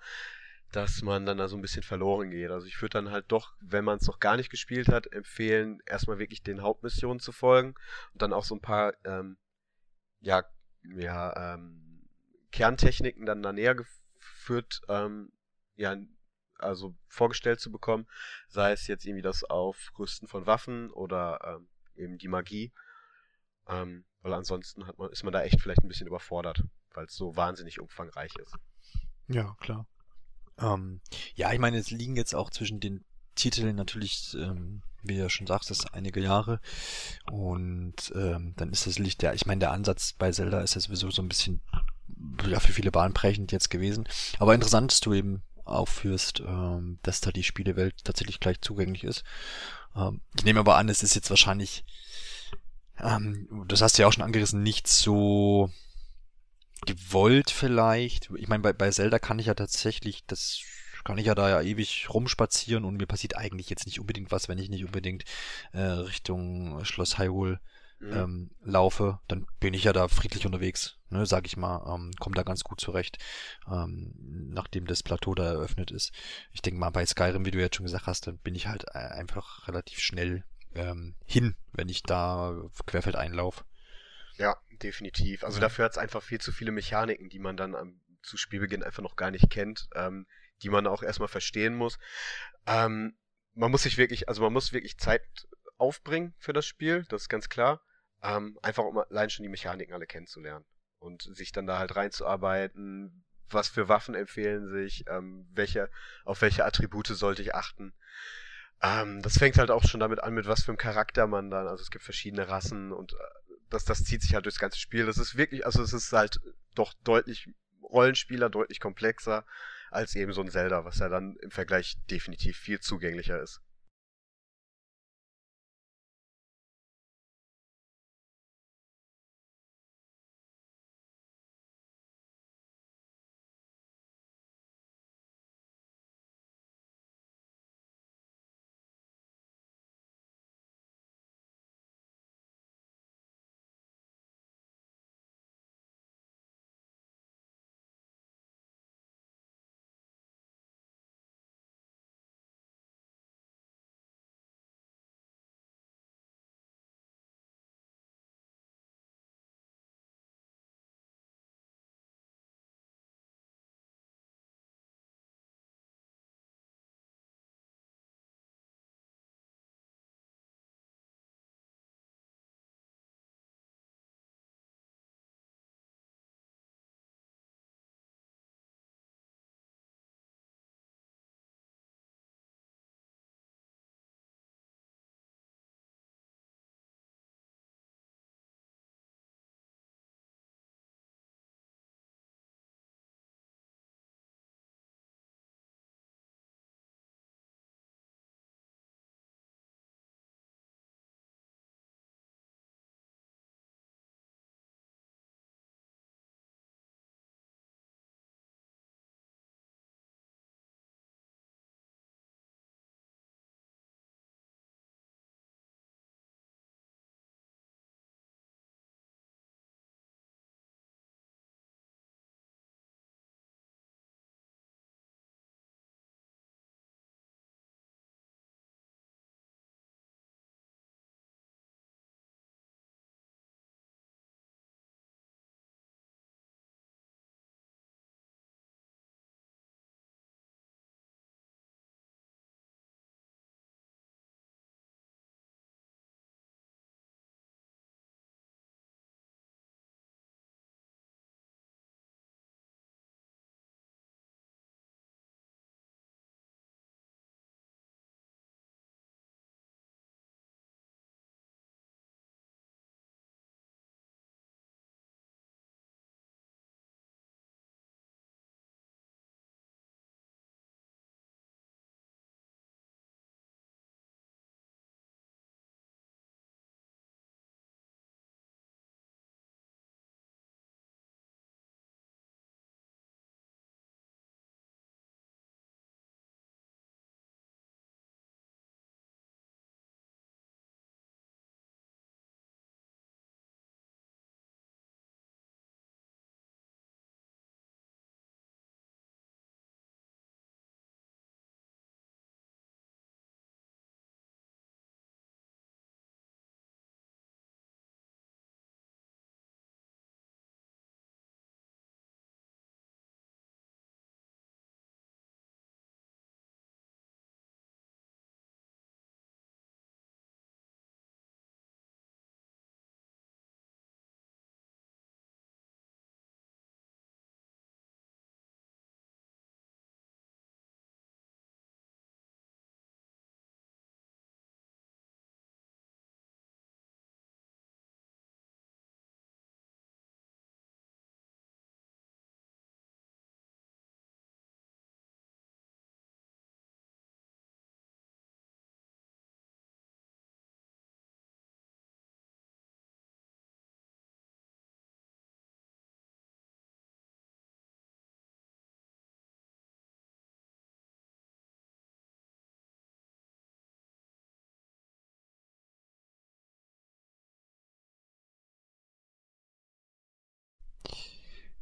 dass man dann da so ein bisschen verloren geht. Also ich würde dann halt doch, wenn man es noch gar nicht gespielt hat, empfehlen, erstmal wirklich den Hauptmissionen zu folgen und dann auch so ein paar ähm, ja, ja, ähm, Kerntechniken dann da näher geführt, ähm, ja, also vorgestellt zu bekommen, sei es jetzt irgendwie das Aufrüsten von Waffen oder ähm, eben die Magie. Ähm, weil ansonsten hat man, ist man da echt vielleicht ein bisschen überfordert, weil es so wahnsinnig umfangreich ist. Ja, klar. Ähm, ja, ich meine, es liegen jetzt auch zwischen den Titeln natürlich, ähm, wie du ja schon sagst, das einige Jahre. Und ähm, dann ist das Licht der, ich meine, der Ansatz bei Zelda ist ja sowieso so ein bisschen ja, für viele bahnbrechend jetzt gewesen. Aber interessant, dass du eben aufführst, ähm, dass da die Spielewelt tatsächlich gleich zugänglich ist. Ähm, ich nehme aber an, es ist jetzt wahrscheinlich, ähm, das hast du ja auch schon angerissen, nicht so gewollt vielleicht. Ich meine, bei, bei Zelda kann ich ja tatsächlich, das kann ich ja da ja ewig rumspazieren und mir passiert eigentlich jetzt nicht unbedingt was, wenn ich nicht unbedingt äh, Richtung Schloss Hyrule mhm. ähm, laufe, dann bin ich ja da friedlich unterwegs, ne, sag ich mal, ähm, komme da ganz gut zurecht, ähm, nachdem das Plateau da eröffnet ist. Ich denke mal, bei Skyrim, wie du jetzt schon gesagt hast, dann bin ich halt äh, einfach relativ schnell ähm, hin, wenn ich da querfeld einlaufe. Ja, definitiv. Also ja. dafür hat es einfach viel zu viele Mechaniken, die man dann am, zu Spielbeginn einfach noch gar nicht kennt, ähm, die man auch erstmal verstehen muss. Ähm, man muss sich wirklich, also man muss wirklich Zeit aufbringen für das Spiel, das ist ganz klar. Ähm, einfach um allein schon die Mechaniken alle kennenzulernen und sich dann da halt reinzuarbeiten, was für Waffen empfehlen sich, ähm, welche, auf welche Attribute sollte ich achten. Ähm, das fängt halt auch schon damit an, mit was für einem Charakter man dann, also es gibt verschiedene Rassen und äh, das, das zieht sich halt durchs ganze Spiel. Das ist wirklich, also es ist halt doch deutlich Rollenspieler, deutlich komplexer als eben so ein Zelda, was ja dann im Vergleich definitiv viel zugänglicher ist.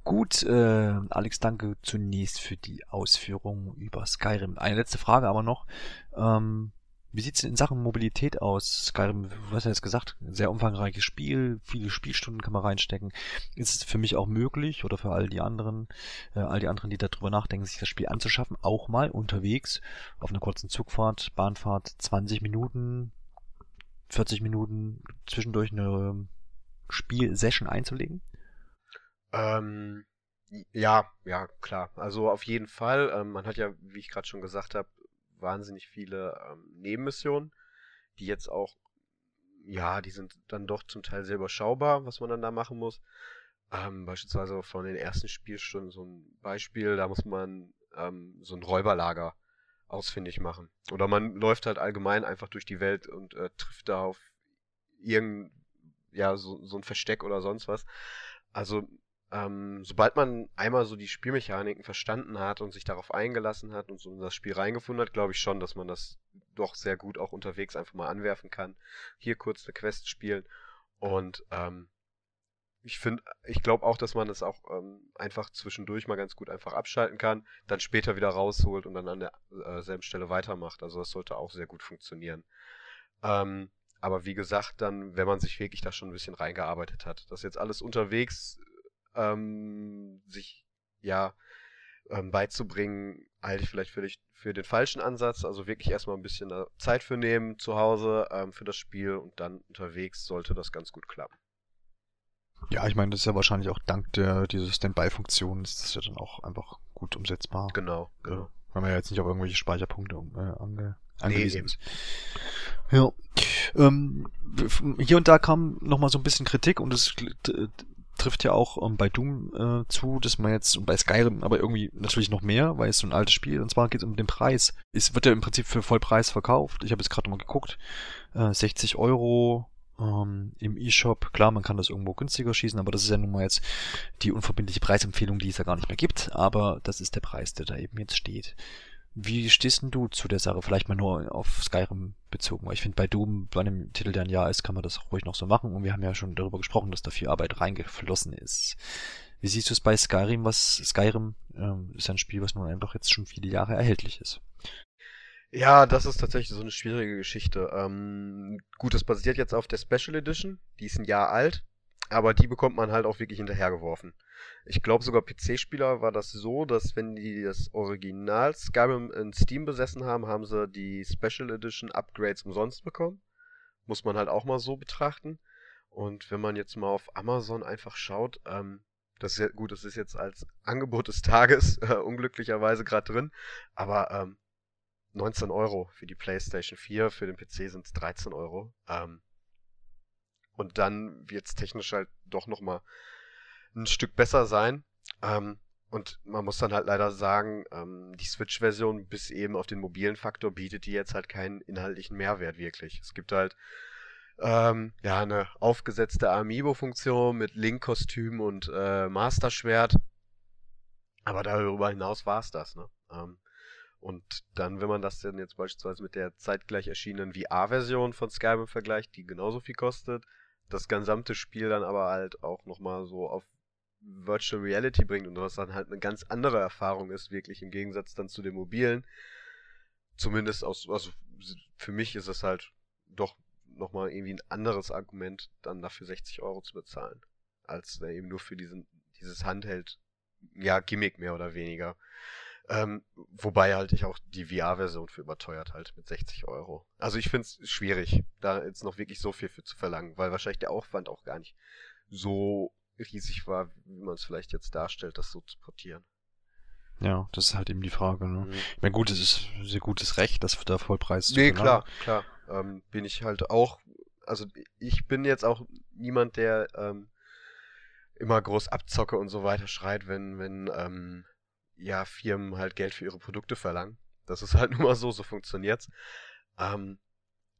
Gut, äh, Alex, danke zunächst für die Ausführungen über Skyrim. Eine letzte Frage aber noch. Ähm, wie sieht's denn in Sachen Mobilität aus? Skyrim, du hast ja jetzt gesagt, sehr umfangreiches Spiel, viele Spielstunden kann man reinstecken. Ist es für mich auch möglich oder für all die anderen, äh, all die anderen, die darüber nachdenken, sich das Spiel anzuschaffen, auch mal unterwegs auf einer kurzen Zugfahrt, Bahnfahrt, 20 Minuten, 40 Minuten zwischendurch eine Spielsession einzulegen? Ähm, ja, ja, klar. Also auf jeden Fall. Ähm, man hat ja, wie ich gerade schon gesagt habe, wahnsinnig viele ähm, Nebenmissionen, die jetzt auch, ja, die sind dann doch zum Teil sehr überschaubar, was man dann da machen muss. Ähm, beispielsweise von den ersten Spielstunden so ein Beispiel, da muss man ähm, so ein Räuberlager ausfindig machen. Oder man läuft halt allgemein einfach durch die Welt und äh, trifft da auf irgendein, ja, so, so ein Versteck oder sonst was. Also, ähm, sobald man einmal so die Spielmechaniken verstanden hat und sich darauf eingelassen hat und so in das Spiel reingefunden hat, glaube ich schon, dass man das doch sehr gut auch unterwegs einfach mal anwerfen kann. Hier kurz eine Quest spielen und ähm, ich finde, ich glaube auch, dass man es auch ähm, einfach zwischendurch mal ganz gut einfach abschalten kann, dann später wieder rausholt und dann an der äh, Stelle weitermacht. Also das sollte auch sehr gut funktionieren. Ähm, aber wie gesagt, dann, wenn man sich wirklich da schon ein bisschen reingearbeitet hat, das jetzt alles unterwegs ähm, sich ja ähm, beizubringen, halte ich vielleicht für, dich, für den falschen Ansatz. Also wirklich erstmal ein bisschen Zeit für nehmen zu Hause ähm, für das Spiel und dann unterwegs sollte das ganz gut klappen. Ja, ich meine, das ist ja wahrscheinlich auch dank der dieser Standby-Funktion ist das ja dann auch einfach gut umsetzbar. Genau, genau. Weil man ja jetzt nicht auf irgendwelche Speicherpunkte äh, ange angewiesen nee, ist. Ja. Ähm, hier und da kam nochmal so ein bisschen Kritik und es trifft ja auch ähm, bei Doom äh, zu, dass man jetzt, und bei Skyrim aber irgendwie natürlich noch mehr, weil es so ein altes Spiel, und zwar geht es um den Preis. Es wird ja im Prinzip für Vollpreis verkauft. Ich habe jetzt gerade mal geguckt. Äh, 60 Euro ähm, im E-Shop. Klar, man kann das irgendwo günstiger schießen, aber das ist ja nun mal jetzt die unverbindliche Preisempfehlung, die es ja gar nicht mehr gibt. Aber das ist der Preis, der da eben jetzt steht. Wie stehst denn du zu der Sache? Vielleicht mal nur auf Skyrim bezogen. Weil ich finde, bei Doom, bei einem Titel, der ein Jahr ist, kann man das ruhig noch so machen. Und wir haben ja schon darüber gesprochen, dass da viel Arbeit reingeflossen ist. Wie siehst du es bei Skyrim? Was Skyrim ähm, ist ein Spiel, was nun einfach jetzt schon viele Jahre erhältlich ist. Ja, das ist tatsächlich so eine schwierige Geschichte. Ähm, gut, es basiert jetzt auf der Special Edition. Die ist ein Jahr alt, aber die bekommt man halt auch wirklich hinterhergeworfen. Ich glaube sogar PC-Spieler war das so, dass wenn die das Original Skyrim in Steam besessen haben, haben sie die Special Edition Upgrades umsonst bekommen. Muss man halt auch mal so betrachten. Und wenn man jetzt mal auf Amazon einfach schaut, ähm, das ist ja, gut, das ist jetzt als Angebot des Tages äh, unglücklicherweise gerade drin, aber ähm, 19 Euro für die PlayStation 4, für den PC sind es 13 Euro. Ähm, und dann wird es technisch halt doch nochmal ein Stück besser sein. Ähm, und man muss dann halt leider sagen, ähm, die Switch-Version bis eben auf den mobilen Faktor bietet die jetzt halt keinen inhaltlichen Mehrwert wirklich. Es gibt halt ähm, ja eine aufgesetzte Amiibo-Funktion mit Link-Kostüm und äh, Master-Schwert. Aber darüber hinaus war es das, ne? Ähm, und dann, wenn man das dann jetzt beispielsweise mit der zeitgleich erschienenen VR-Version von Skyrim vergleicht, die genauso viel kostet, das gesamte Spiel dann aber halt auch nochmal so auf Virtual Reality bringt und das dann halt eine ganz andere Erfahrung ist, wirklich im Gegensatz dann zu den mobilen. Zumindest aus, also für mich ist es halt doch nochmal irgendwie ein anderes Argument, dann dafür 60 Euro zu bezahlen, als eben nur für diesen, dieses Handheld, ja, Gimmick mehr oder weniger. Ähm, wobei halt ich auch die VR-Version für überteuert halt mit 60 Euro. Also ich finde es schwierig, da jetzt noch wirklich so viel für zu verlangen, weil wahrscheinlich der Aufwand auch gar nicht so riesig war, wie man es vielleicht jetzt darstellt, das so zu portieren. Ja, das ist halt eben die Frage. Ne? Mhm. Ich meine, gut, es ist sehr gutes Recht, das der Vollpreis Nee, klar, klar. Ähm, bin ich halt auch, also ich bin jetzt auch niemand, der ähm, immer groß abzocke und so weiter schreit, wenn, wenn ähm, ja, Firmen halt Geld für ihre Produkte verlangen. Das ist halt nun mal so, so funktioniert's. Ähm,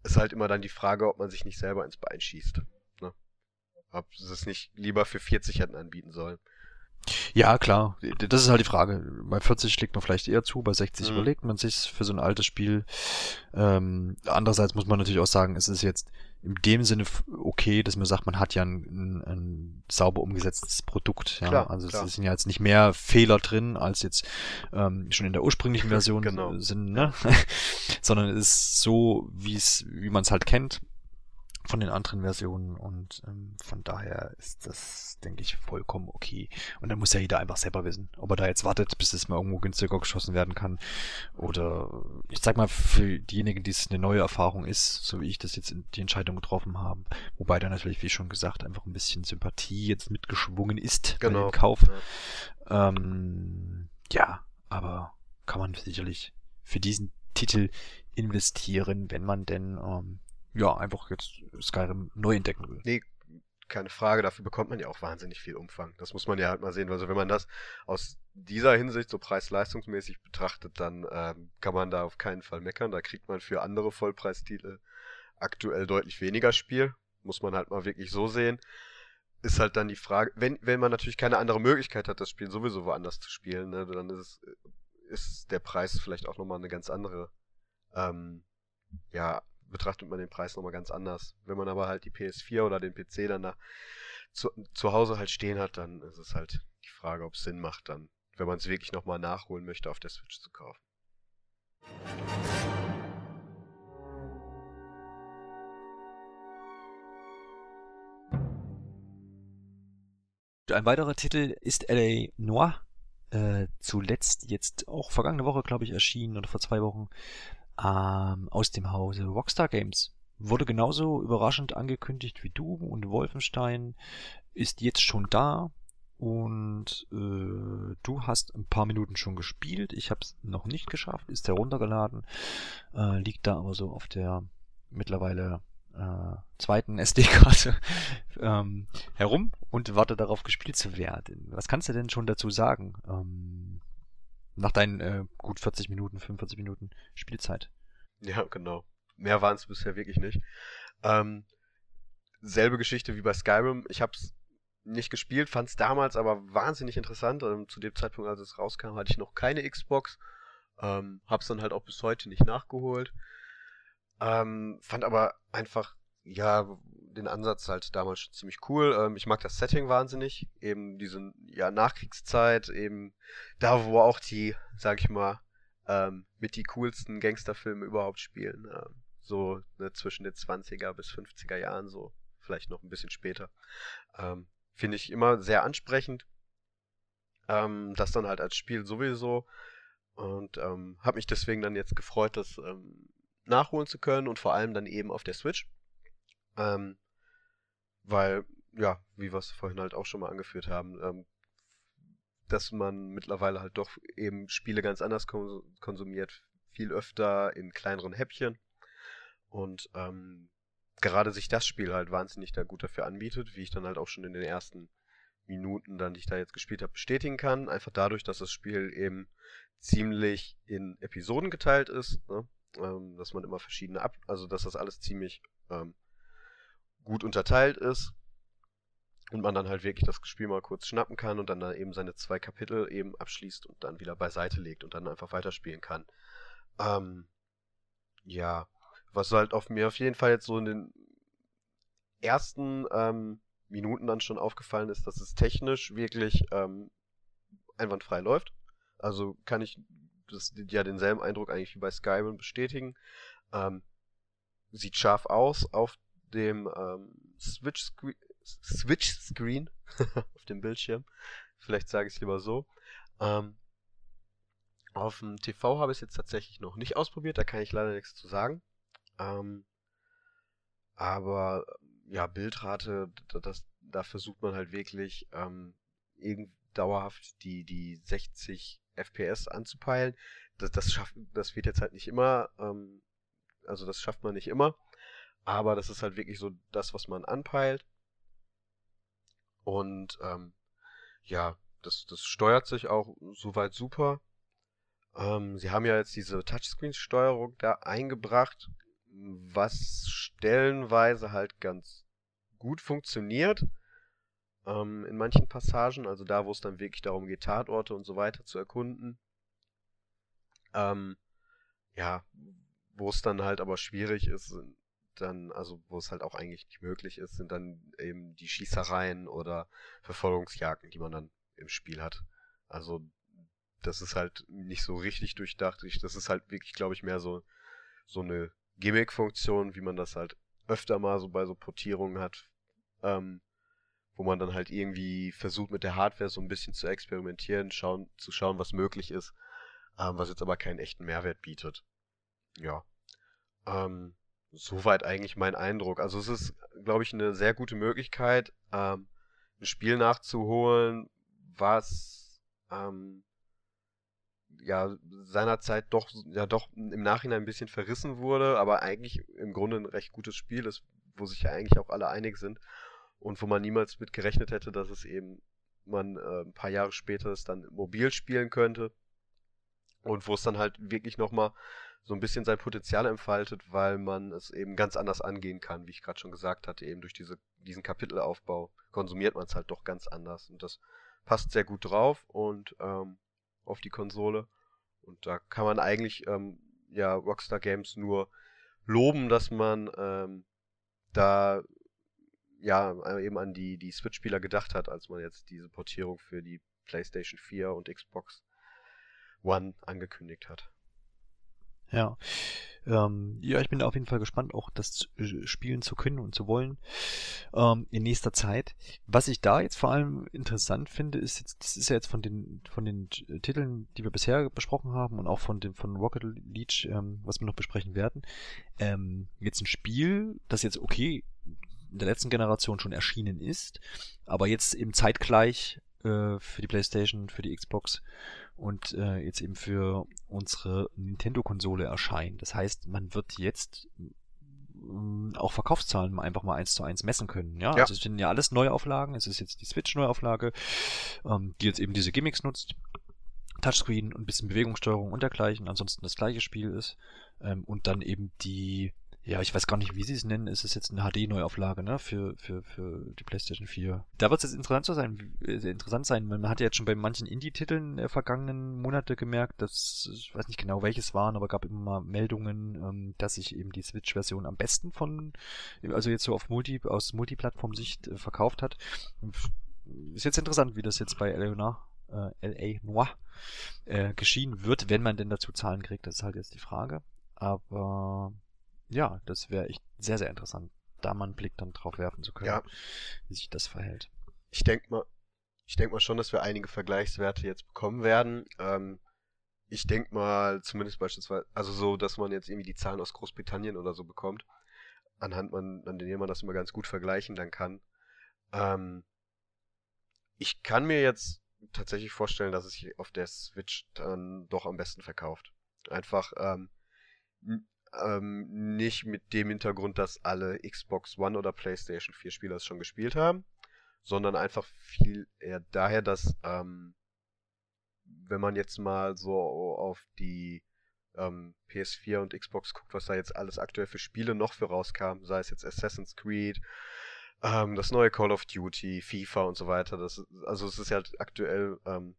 ist halt immer dann die Frage, ob man sich nicht selber ins Bein schießt. Ne? Ob sie es nicht lieber für 40 hätten anbieten sollen. Ja, klar. Das ist halt die Frage. Bei 40 schlägt man vielleicht eher zu, bei 60 mhm. überlegt man sich für so ein altes Spiel. Ähm, andererseits muss man natürlich auch sagen, es ist jetzt in dem Sinne okay, dass man sagt, man hat ja ein, ein, ein sauber umgesetztes Produkt. Ja? Klar, also klar. es sind ja jetzt nicht mehr Fehler drin, als jetzt ähm, schon in der ursprünglichen Version genau. sind, ne? sondern es ist so, wie es, wie man es halt kennt von den anderen Versionen und ähm, von daher ist das, denke ich, vollkommen okay. Und dann muss ja jeder einfach selber wissen, ob er da jetzt wartet, bis es mal irgendwo günstiger geschossen werden kann oder ich sag mal für diejenigen, die es eine neue Erfahrung ist, so wie ich das jetzt in die Entscheidung getroffen habe, wobei da natürlich, wie schon gesagt, einfach ein bisschen Sympathie jetzt mitgeschwungen ist genau. bei dem Kauf. Ja. Ähm, ja, aber kann man sicherlich für diesen Titel investieren, wenn man denn ähm, ja einfach jetzt Skyrim neu entdecken will. Nee, keine Frage, dafür bekommt man ja auch wahnsinnig viel Umfang. Das muss man ja halt mal sehen. Also wenn man das aus dieser Hinsicht so preis-leistungsmäßig betrachtet, dann ähm, kann man da auf keinen Fall meckern. Da kriegt man für andere Vollpreistitel aktuell deutlich weniger Spiel. Muss man halt mal wirklich so sehen. Ist halt dann die Frage, wenn, wenn man natürlich keine andere Möglichkeit hat, das Spiel sowieso woanders zu spielen, ne, dann ist, es, ist der Preis vielleicht auch nochmal eine ganz andere ähm, ja, betrachtet man den Preis nochmal ganz anders. Wenn man aber halt die PS4 oder den PC dann da zu, zu Hause halt stehen hat, dann ist es halt die Frage, ob es Sinn macht, dann, wenn man es wirklich nochmal nachholen möchte, auf der Switch zu kaufen. Ein weiterer Titel ist LA Noir. Äh, zuletzt jetzt auch vergangene Woche, glaube ich, erschienen oder vor zwei Wochen ähm, aus dem Hause Rockstar Games. Wurde genauso überraschend angekündigt wie du und Wolfenstein ist jetzt schon da und äh, du hast ein paar Minuten schon gespielt. Ich habe es noch nicht geschafft, ist heruntergeladen, äh, liegt da aber so auf der mittlerweile äh, zweiten SD-Karte ähm, herum und warte darauf gespielt zu werden. Was kannst du denn schon dazu sagen? Ähm, nach deinen äh, gut 40 Minuten, 45 Minuten Spielzeit. Ja, genau. Mehr waren es bisher wirklich nicht. Ähm, selbe Geschichte wie bei Skyrim. Ich habe es nicht gespielt, fand es damals aber wahnsinnig interessant. Ähm, zu dem Zeitpunkt, als es rauskam, hatte ich noch keine Xbox. Ähm, hab's dann halt auch bis heute nicht nachgeholt. Ähm, fand aber einfach, ja, den Ansatz halt damals schon ziemlich cool. Ähm, ich mag das Setting wahnsinnig. Eben diese ja, Nachkriegszeit, eben da, wo auch die, sag ich mal, ähm, mit die coolsten Gangsterfilme überhaupt spielen. Ähm, so ne, zwischen den 20er bis 50er Jahren, so vielleicht noch ein bisschen später. Ähm, Finde ich immer sehr ansprechend. Ähm, das dann halt als Spiel sowieso. Und ähm, habe mich deswegen dann jetzt gefreut, das nachholen zu können und vor allem dann eben auf der Switch. Ähm, weil, ja, wie wir es vorhin halt auch schon mal angeführt haben, ähm, dass man mittlerweile halt doch eben Spiele ganz anders konsumiert, viel öfter in kleineren Häppchen. Und ähm, gerade sich das Spiel halt wahnsinnig da gut dafür anbietet, wie ich dann halt auch schon in den ersten Minuten, dann die ich da jetzt gespielt habe, bestätigen kann. Einfach dadurch, dass das Spiel eben ziemlich in Episoden geteilt ist, ne? ähm, dass man immer verschiedene ab, also dass das alles ziemlich ähm, gut unterteilt ist und man dann halt wirklich das Spiel mal kurz schnappen kann und dann da eben seine zwei Kapitel eben abschließt und dann wieder beiseite legt und dann einfach weiterspielen kann. Ähm, ja, was halt auf mir auf jeden Fall jetzt so in den ersten ähm, Minuten dann schon aufgefallen ist, dass es technisch wirklich ähm, einwandfrei läuft. Also kann ich das ja denselben Eindruck eigentlich wie bei Skyrim bestätigen. Ähm, sieht scharf aus auf dem ähm, Switch, Screen, Switch Screen auf dem Bildschirm. Vielleicht sage ich es lieber so. Ähm, auf dem TV habe ich es jetzt tatsächlich noch nicht ausprobiert, da kann ich leider nichts zu sagen. Ähm, aber ja, Bildrate, das, da versucht man halt wirklich ähm, irgend dauerhaft die, die 60 FPS anzupeilen. Das, das, schafft, das wird jetzt halt nicht immer, ähm, also das schafft man nicht immer. Aber das ist halt wirklich so das, was man anpeilt. Und ähm, ja, das, das steuert sich auch soweit super. Ähm, sie haben ja jetzt diese Touchscreen-Steuerung da eingebracht, was stellenweise halt ganz gut funktioniert. Ähm, in manchen Passagen, also da, wo es dann wirklich darum geht, Tatorte und so weiter zu erkunden. Ähm, ja, wo es dann halt aber schwierig ist, dann, also wo es halt auch eigentlich nicht möglich ist, sind dann eben die Schießereien oder Verfolgungsjagden, die man dann im Spiel hat. Also das ist halt nicht so richtig durchdacht. Das ist halt wirklich, glaube ich, mehr so, so eine Gimmick-Funktion, wie man das halt öfter mal so bei so Portierungen hat, ähm, wo man dann halt irgendwie versucht mit der Hardware so ein bisschen zu experimentieren, schauen, zu schauen, was möglich ist, ähm, was jetzt aber keinen echten Mehrwert bietet. Ja. Ähm, soweit eigentlich mein Eindruck. Also es ist, glaube ich, eine sehr gute Möglichkeit, ähm, ein Spiel nachzuholen, was ähm, ja seinerzeit doch ja doch im Nachhinein ein bisschen verrissen wurde, aber eigentlich im Grunde ein recht gutes Spiel ist, wo sich ja eigentlich auch alle einig sind und wo man niemals mit gerechnet hätte, dass es eben man äh, ein paar Jahre später es dann mobil spielen könnte und wo es dann halt wirklich nochmal so ein bisschen sein Potenzial entfaltet, weil man es eben ganz anders angehen kann, wie ich gerade schon gesagt hatte, eben durch diese, diesen Kapitelaufbau konsumiert man es halt doch ganz anders und das passt sehr gut drauf und ähm, auf die Konsole und da kann man eigentlich ähm, ja Rockstar Games nur loben, dass man ähm, da ja eben an die die Switch-Spieler gedacht hat, als man jetzt diese Portierung für die PlayStation 4 und Xbox One angekündigt hat. Ja. Ähm, ja, ich bin auf jeden Fall gespannt, auch das spielen zu können und zu wollen ähm, in nächster Zeit. Was ich da jetzt vor allem interessant finde, ist jetzt, das ist ja jetzt von den von den Titeln, die wir bisher besprochen haben und auch von dem von Rocket Leech, ähm, was wir noch besprechen werden, ähm, jetzt ein Spiel, das jetzt okay in der letzten Generation schon erschienen ist, aber jetzt eben zeitgleich äh, für die PlayStation, für die Xbox und äh, jetzt eben für unsere Nintendo-Konsole erscheinen. Das heißt, man wird jetzt mm, auch Verkaufszahlen einfach mal eins zu eins messen können. Ja, ja. also es sind ja alles Neuauflagen. Es ist jetzt die Switch-Neuauflage, ähm, die jetzt eben diese Gimmicks nutzt. Touchscreen und ein bisschen Bewegungssteuerung und dergleichen, ansonsten das gleiche Spiel ist. Ähm, und dann eben die ja, ich weiß gar nicht, wie sie es nennen. Es ist jetzt eine HD-Neuauflage, ne, für, für, für die PlayStation 4. Da wird es jetzt interessant sein, äh, interessant sein. Man hat ja jetzt schon bei manchen Indie-Titeln der vergangenen Monate gemerkt, dass, ich weiß nicht genau welches waren, aber gab immer mal Meldungen, ähm, dass sich eben die Switch-Version am besten von, also jetzt so auf Multi, aus Multiplattform-Sicht äh, verkauft hat. Ist jetzt interessant, wie das jetzt bei Noir, äh, LA Noir äh, geschehen wird, wenn man denn dazu Zahlen kriegt. Das ist halt jetzt die Frage. Aber ja, das wäre echt sehr, sehr interessant, da mal einen Blick dann drauf werfen zu können, ja. wie sich das verhält. Ich denke mal, ich denke mal schon, dass wir einige Vergleichswerte jetzt bekommen werden. Ähm, ich denke mal, zumindest beispielsweise, also so, dass man jetzt irgendwie die Zahlen aus Großbritannien oder so bekommt, anhand man, an denen man das immer ganz gut vergleichen dann kann. Ähm, ich kann mir jetzt tatsächlich vorstellen, dass es sich auf der Switch dann doch am besten verkauft. Einfach, ähm, ähm, nicht mit dem Hintergrund, dass alle Xbox One oder PlayStation 4 Spieler es schon gespielt haben, sondern einfach viel eher daher, dass ähm, wenn man jetzt mal so auf die ähm, PS4 und Xbox guckt, was da jetzt alles aktuell für Spiele noch für rauskam, sei es jetzt Assassin's Creed, ähm, das neue Call of Duty, FIFA und so weiter. Das, also es ist halt aktuell ähm,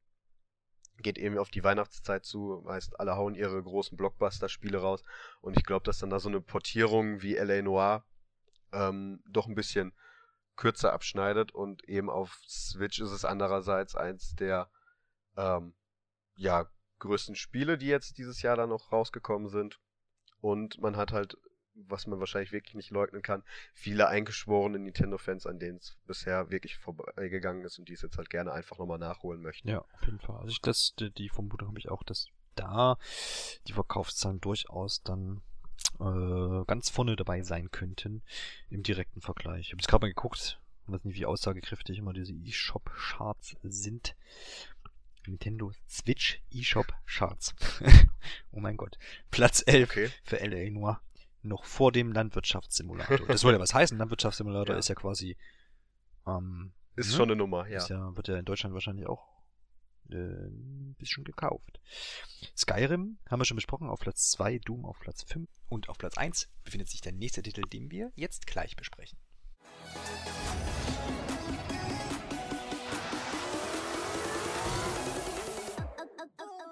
geht eben auf die Weihnachtszeit zu, heißt, alle hauen ihre großen Blockbuster-Spiele raus und ich glaube, dass dann da so eine Portierung wie L.A. Noir ähm, doch ein bisschen kürzer abschneidet und eben auf Switch ist es andererseits eins der ähm, ja, größten Spiele, die jetzt dieses Jahr dann noch rausgekommen sind und man hat halt was man wahrscheinlich wirklich nicht leugnen kann, viele eingeschworene Nintendo-Fans, an denen es bisher wirklich vorbeigegangen ist und die es jetzt halt gerne einfach nochmal nachholen möchten. Ja, auf jeden Fall. Also ich, das, die, die Vermutung habe ich auch, dass da die Verkaufszahlen durchaus dann äh, ganz vorne dabei sein könnten im direkten Vergleich. Ich habe jetzt gerade mal geguckt, weiß nicht, wie aussagekräftig immer diese eShop-Charts sind. Nintendo Switch eShop Charts. oh mein Gott. Platz 11 okay. für LA Noir noch vor dem Landwirtschaftssimulator. Das soll ja was heißen. Landwirtschaftssimulator ja. ist ja quasi. Ähm, ist ne? schon eine Nummer, ja. Ist ja. Wird ja in Deutschland wahrscheinlich auch äh, ein bisschen gekauft. Skyrim haben wir schon besprochen, auf Platz 2, Doom auf Platz 5 und auf Platz 1 befindet sich der nächste Titel, den wir jetzt gleich besprechen.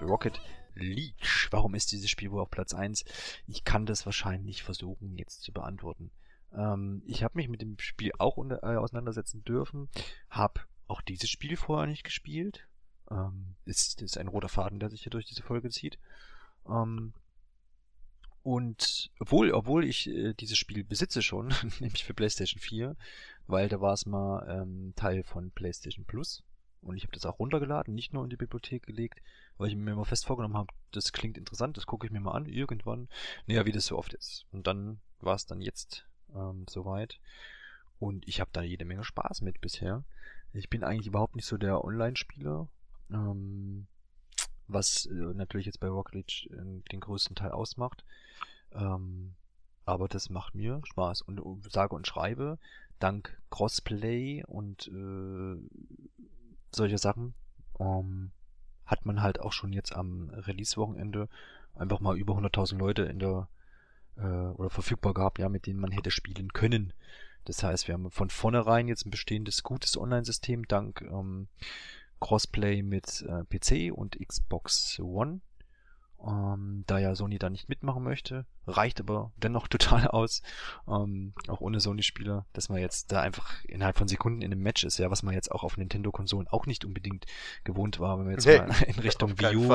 Rocket Leech. Warum ist dieses Spiel wohl auf Platz 1? Ich kann das wahrscheinlich versuchen jetzt zu beantworten. Ähm, ich habe mich mit dem Spiel auch unter, äh, auseinandersetzen dürfen, habe auch dieses Spiel vorher nicht gespielt. Ähm, ist, ist ein roter Faden, der sich hier durch diese Folge zieht. Ähm, und obwohl, obwohl ich äh, dieses Spiel besitze schon, nämlich für PlayStation 4, weil da war es mal ähm, Teil von PlayStation Plus. Und ich habe das auch runtergeladen, nicht nur in die Bibliothek gelegt, weil ich mir immer fest vorgenommen habe, das klingt interessant, das gucke ich mir mal an, irgendwann. Naja, wie das so oft ist. Und dann war es dann jetzt ähm, soweit. Und ich habe da jede Menge Spaß mit bisher. Ich bin eigentlich überhaupt nicht so der Online-Spieler. Ähm, was äh, natürlich jetzt bei Rocket League äh, den größten Teil ausmacht. Ähm, aber das macht mir Spaß und uh, sage und schreibe, dank Crossplay und äh, solche Sachen, ähm, hat man halt auch schon jetzt am Release-Wochenende einfach mal über 100.000 Leute in der äh, oder verfügbar gehabt, ja, mit denen man hätte spielen können. Das heißt, wir haben von vornherein jetzt ein bestehendes gutes Online-System dank ähm, Crossplay mit äh, PC und Xbox One. Ähm, da ja Sony da nicht mitmachen möchte, reicht aber dennoch total aus, ähm, auch ohne Sony-Spieler, dass man jetzt da einfach innerhalb von Sekunden in einem Match ist, ja, was man jetzt auch auf Nintendo-Konsolen auch nicht unbedingt gewohnt war, wenn man jetzt nee, mal in Richtung Wii U,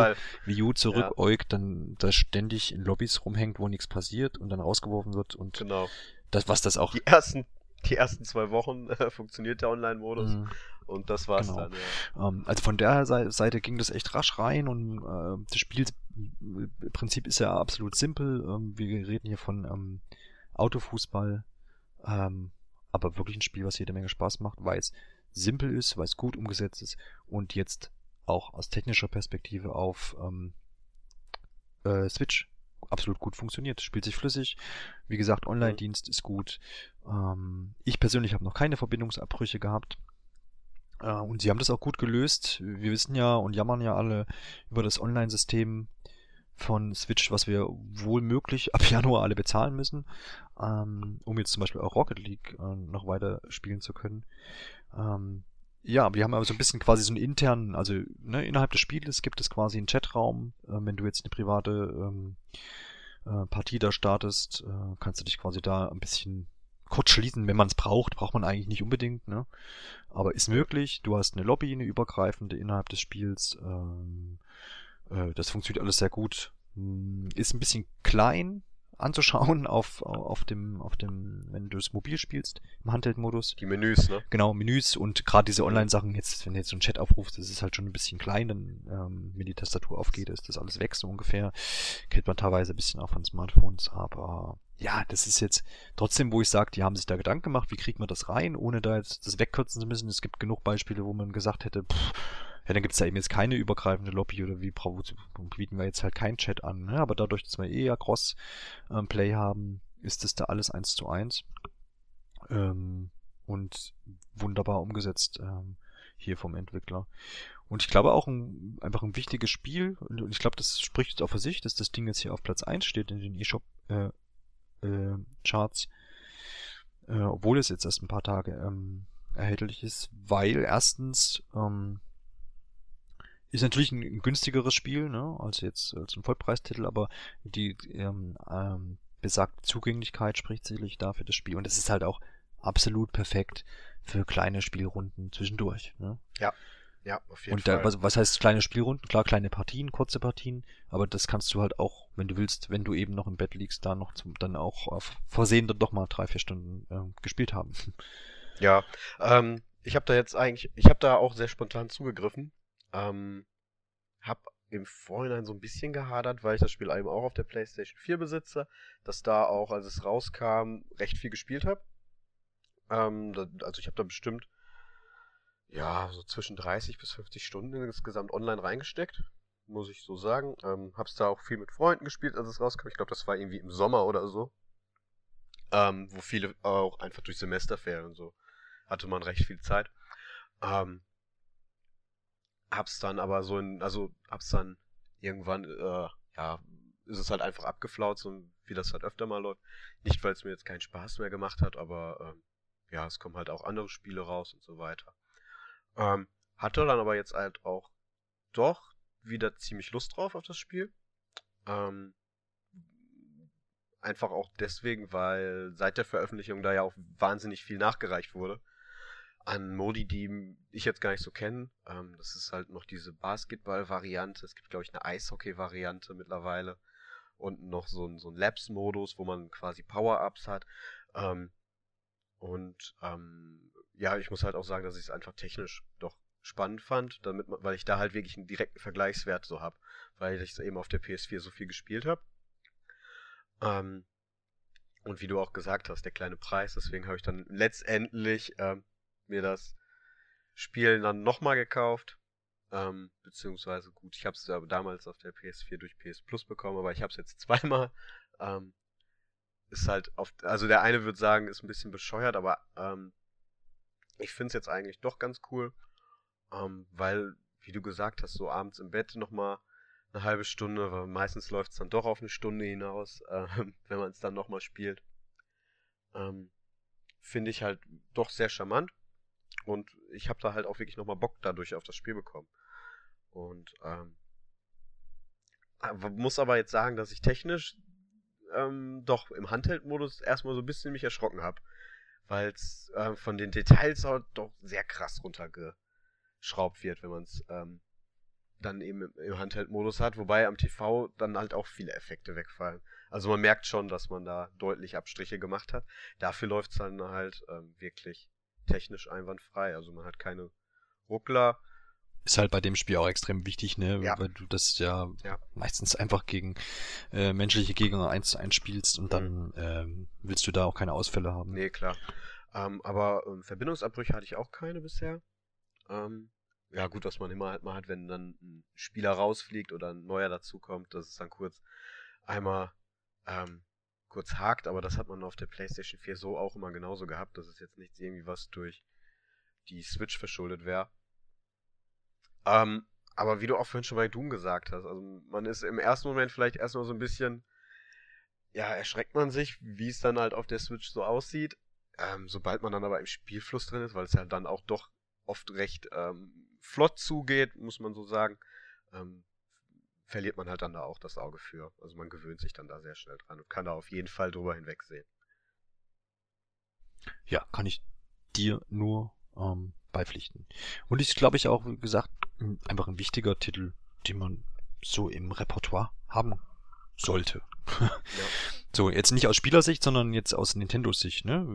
Wii U zurückäugt, ja. dann da ständig in Lobbys rumhängt, wo nichts passiert und dann rausgeworfen wird und genau. das, was das auch. Die ersten die ersten zwei Wochen äh, funktioniert der Online-Modus. Mhm. Und das war's genau. dann, ja. Ähm, also von der Seite ging das echt rasch rein und äh, das Spielprinzip ist ja absolut simpel. Ähm, wir reden hier von ähm, Autofußball, ähm, aber wirklich ein Spiel, was jede Menge Spaß macht, weil es simpel ist, weil es gut umgesetzt ist und jetzt auch aus technischer Perspektive auf ähm, äh, Switch absolut gut funktioniert. Spielt sich flüssig. Wie gesagt, Online-Dienst ist gut. Ähm, ich persönlich habe noch keine Verbindungsabbrüche gehabt. Äh, und sie haben das auch gut gelöst. Wir wissen ja und jammern ja alle über das Online-System von Switch, was wir wohl möglich ab Januar alle bezahlen müssen, ähm, um jetzt zum Beispiel auch Rocket League äh, noch weiter spielen zu können. Ähm, ja, wir haben aber so ein bisschen quasi so einen internen, also ne, innerhalb des Spieles gibt es quasi einen Chatraum. Äh, wenn du jetzt eine private ähm, äh, Partie da startest, äh, kannst du dich quasi da ein bisschen kurz schließen, wenn man es braucht. Braucht man eigentlich nicht unbedingt, ne? Aber ist möglich. Du hast eine Lobby, eine übergreifende innerhalb des Spiels. Ähm, äh, das funktioniert alles sehr gut. Hm, ist ein bisschen klein, anzuschauen auf, auf dem, auf dem, wenn du es mobil spielst, im Handheld-Modus. Die Menüs, ne? Genau, Menüs und gerade diese Online-Sachen, jetzt, wenn du jetzt so einen Chat aufrufst, das ist halt schon ein bisschen klein, dann, ähm, wenn die Tastatur aufgeht, ist das alles weg, so ungefähr. Kennt man teilweise ein bisschen auch von Smartphones, aber ja, das ist jetzt trotzdem, wo ich sage, die haben sich da Gedanken gemacht, wie kriegt man das rein, ohne da jetzt das wegkürzen zu müssen. Es gibt genug Beispiele, wo man gesagt hätte, pff, ja, dann gibt es da eben jetzt keine übergreifende Lobby oder wie bieten wir jetzt halt keinen Chat an. Ne? Aber dadurch, dass wir eh ja Cross-Play ähm, haben, ist das da alles eins zu eins. Ähm, und wunderbar umgesetzt ähm, hier vom Entwickler. Und ich glaube auch ein, einfach ein wichtiges Spiel, und ich glaube, das spricht auch für sich, dass das Ding jetzt hier auf Platz 1 steht in den eShop äh, äh, Charts, äh, obwohl es jetzt erst ein paar Tage ähm, erhältlich ist, weil erstens ähm, ist natürlich ein, ein günstigeres Spiel, ne, als jetzt als ein Vollpreistitel, aber die ähm, ähm, besagte Zugänglichkeit spricht sicherlich dafür das Spiel und es ist halt auch absolut perfekt für kleine Spielrunden zwischendurch. Ne? Ja. Ja, auf jeden und da, Fall. Was, was heißt kleine Spielrunden? Klar, kleine Partien, kurze Partien, aber das kannst du halt auch, wenn du willst, wenn du eben noch im Bett liegst, da noch zum, dann auch auf Versehen dann doch mal drei, vier Stunden äh, gespielt haben. Ja, ähm, ich habe da jetzt eigentlich, ich habe da auch sehr spontan zugegriffen, ähm, hab im Vorhinein so ein bisschen gehadert, weil ich das Spiel eben auch auf der PlayStation 4 besitze, dass da auch, als es rauskam, recht viel gespielt habe. Ähm, also ich habe da bestimmt ja so zwischen 30 bis 50 Stunden insgesamt online reingesteckt, muss ich so sagen. Ähm, hab's da auch viel mit Freunden gespielt, als es rauskam. Ich glaube, das war irgendwie im Sommer oder so, ähm, wo viele auch einfach durch Semesterferien und so hatte man recht viel Zeit. Ähm, hab's dann aber so in, also hab's dann irgendwann, äh, ja, ist es halt einfach abgeflaut, so wie das halt öfter mal läuft. Nicht, weil es mir jetzt keinen Spaß mehr gemacht hat, aber ähm, ja, es kommen halt auch andere Spiele raus und so weiter. Ähm, hatte dann aber jetzt halt auch doch wieder ziemlich Lust drauf auf das Spiel. Ähm, einfach auch deswegen, weil seit der Veröffentlichung da ja auch wahnsinnig viel nachgereicht wurde an Modi, die ich jetzt gar nicht so kenne. Ähm, das ist halt noch diese Basketball-Variante. Es gibt, glaube ich, eine Eishockey-Variante mittlerweile. Und noch so ein, so ein Labs-Modus, wo man quasi Power-Ups hat. Ähm, und ähm, ja, ich muss halt auch sagen, dass ich es einfach technisch doch spannend fand, damit man, weil ich da halt wirklich einen direkten Vergleichswert so habe, weil ich es eben auf der PS4 so viel gespielt habe. Ähm, und wie du auch gesagt hast, der kleine Preis, deswegen habe ich dann letztendlich ähm, mir das Spiel dann nochmal gekauft. Ähm, beziehungsweise gut, ich habe es damals auf der PS4 durch PS Plus bekommen, aber ich habe es jetzt zweimal. Ähm, ist halt auf, also der eine würde sagen, ist ein bisschen bescheuert, aber ähm, ich finde es jetzt eigentlich doch ganz cool, ähm, weil, wie du gesagt hast, so abends im Bett nochmal eine halbe Stunde, weil meistens läuft es dann doch auf eine Stunde hinaus, äh, wenn man es dann nochmal spielt. Ähm, finde ich halt doch sehr charmant und ich habe da halt auch wirklich nochmal Bock dadurch auf das Spiel bekommen. Und ähm, muss aber jetzt sagen, dass ich technisch ähm, doch im Handheld-Modus erstmal so ein bisschen mich erschrocken habe. Weil es äh, von den Details auch doch sehr krass runtergeschraubt wird, wenn man es ähm, dann eben im, im Handheld-Modus hat. Wobei am TV dann halt auch viele Effekte wegfallen. Also man merkt schon, dass man da deutlich Abstriche gemacht hat. Dafür läuft es dann halt ähm, wirklich technisch einwandfrei. Also man hat keine Ruckler ist halt bei dem Spiel auch extrem wichtig, ne? Ja. Weil du das ja, Ja. meistens einfach gegen äh, menschliche Gegner eins zu eins spielst und dann ähm, willst du da auch keine Ausfälle haben. Nee, klar. Ähm, aber ähm, Verbindungsabbrüche hatte ich auch keine bisher. Ähm, ja, gut, was man immer halt mal hat, wenn dann ein Spieler rausfliegt oder ein neuer dazukommt, dass es dann kurz einmal ähm, kurz hakt, aber das hat man auf der PlayStation 4 so auch immer genauso gehabt. Das ist jetzt nichts irgendwie, was durch die Switch verschuldet wäre. Ähm, aber wie du auch vorhin schon bei Doom gesagt hast, also man ist im ersten Moment vielleicht erstmal so ein bisschen, ja, erschreckt man sich, wie es dann halt auf der Switch so aussieht. Ähm, sobald man dann aber im Spielfluss drin ist, weil es ja dann auch doch oft recht ähm, flott zugeht, muss man so sagen, ähm, verliert man halt dann da auch das Auge für. Also man gewöhnt sich dann da sehr schnell dran und kann da auf jeden Fall drüber hinwegsehen. Ja, kann ich dir nur ähm, beipflichten. Und ist, glaube ich, auch, wie gesagt, ein- einfach ein wichtiger Titel, den man so im Repertoire haben sollte. So, jetzt nicht aus Spielersicht, sondern jetzt aus Nintendo-Sicht, ne?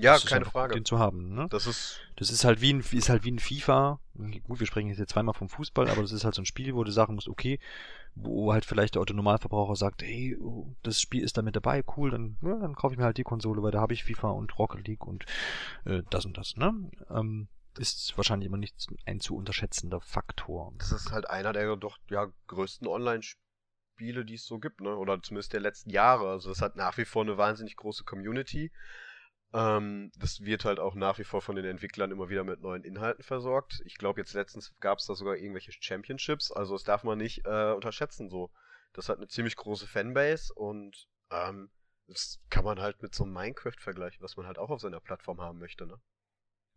Ja, Das ist keine Frage. gut, Den zu haben, ne? Das ist, Das ist halt wie ein, ist halt wie ein FIFA. Gut, wir sprechen jetzt hier zweimal vom Fußball, aber das ist halt so ein Spiel, wo du sagen musst, okay, wo halt vielleicht der Autonormalverbraucher sagt, hey, oh, das Spiel ist da mit dabei, cool, dann, ja, dann kaufe ich mir halt die Konsole, weil da habe ich FIFA und Rocket League und äh, das und das, ne? Ähm, ist wahrscheinlich immer nicht ein zu unterschätzender Faktor. das ist halt einer der doch ja größten Online-Spiele, die es so gibt, ne? Oder zumindest der letzten Jahre. Also das hat nach wie vor eine wahnsinnig große Community. Ähm, das wird halt auch nach wie vor von den Entwicklern immer wieder mit neuen Inhalten versorgt. Ich glaube, jetzt letztens gab es da sogar irgendwelche Championships. Also das darf man nicht äh, unterschätzen so. Das hat eine ziemlich große Fanbase und ähm, das kann man halt mit so einem Minecraft vergleichen, was man halt auch auf seiner Plattform haben möchte, ne?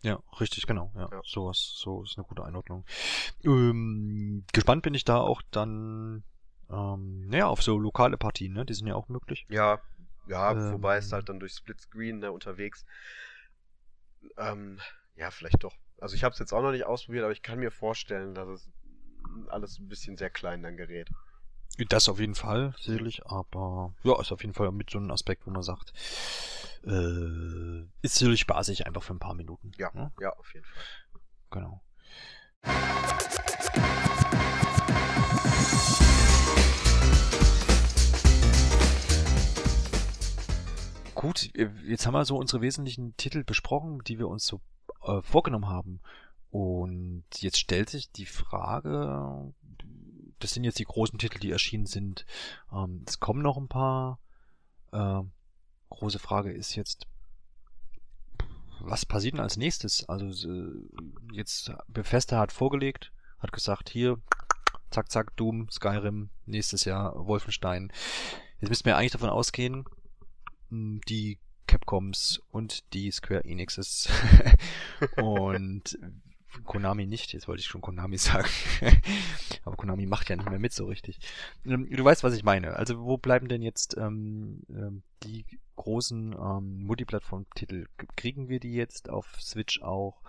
Ja, richtig, genau. Ja, Ja. sowas, so ist eine gute Einordnung. Ähm, gespannt bin ich da auch dann, ähm, naja, auf so lokale Partien, ne? Die sind ja auch möglich. Ja, ja, Ähm. wobei es halt dann durch Splitscreen ne, unterwegs. Ähm, ja, vielleicht doch. Also ich habe es jetzt auch noch nicht ausprobiert, aber ich kann mir vorstellen, dass es alles ein bisschen sehr klein dann gerät. Das auf jeden Fall, sicherlich, aber ja, ist auf jeden Fall mit so einem Aspekt, wo man sagt, äh, ist sicherlich spaßig, einfach für ein paar Minuten. Ja, ne? ja, auf jeden Fall. Genau. Gut, äh, jetzt haben wir so unsere wesentlichen Titel besprochen, die wir uns so äh, vorgenommen haben. Und jetzt stellt sich die Frage, das sind jetzt die großen Titel, die erschienen sind. Ähm, es kommen noch ein paar. Äh, große Frage ist jetzt, was passiert denn als nächstes? Also äh, jetzt Bethesda hat vorgelegt, hat gesagt, hier, zack, zack, Doom, Skyrim, nächstes Jahr Wolfenstein. Jetzt müssten wir eigentlich davon ausgehen, die Capcoms und die Square Enixes. Und Konami nicht, jetzt wollte ich schon Konami sagen. Aber Konami macht ja nicht mehr mit so richtig. Ähm, Du weißt, was ich meine. Also wo bleiben denn jetzt ähm, ähm, die großen ähm, Multiplattform-Titel? Kriegen wir die jetzt auf Switch auch?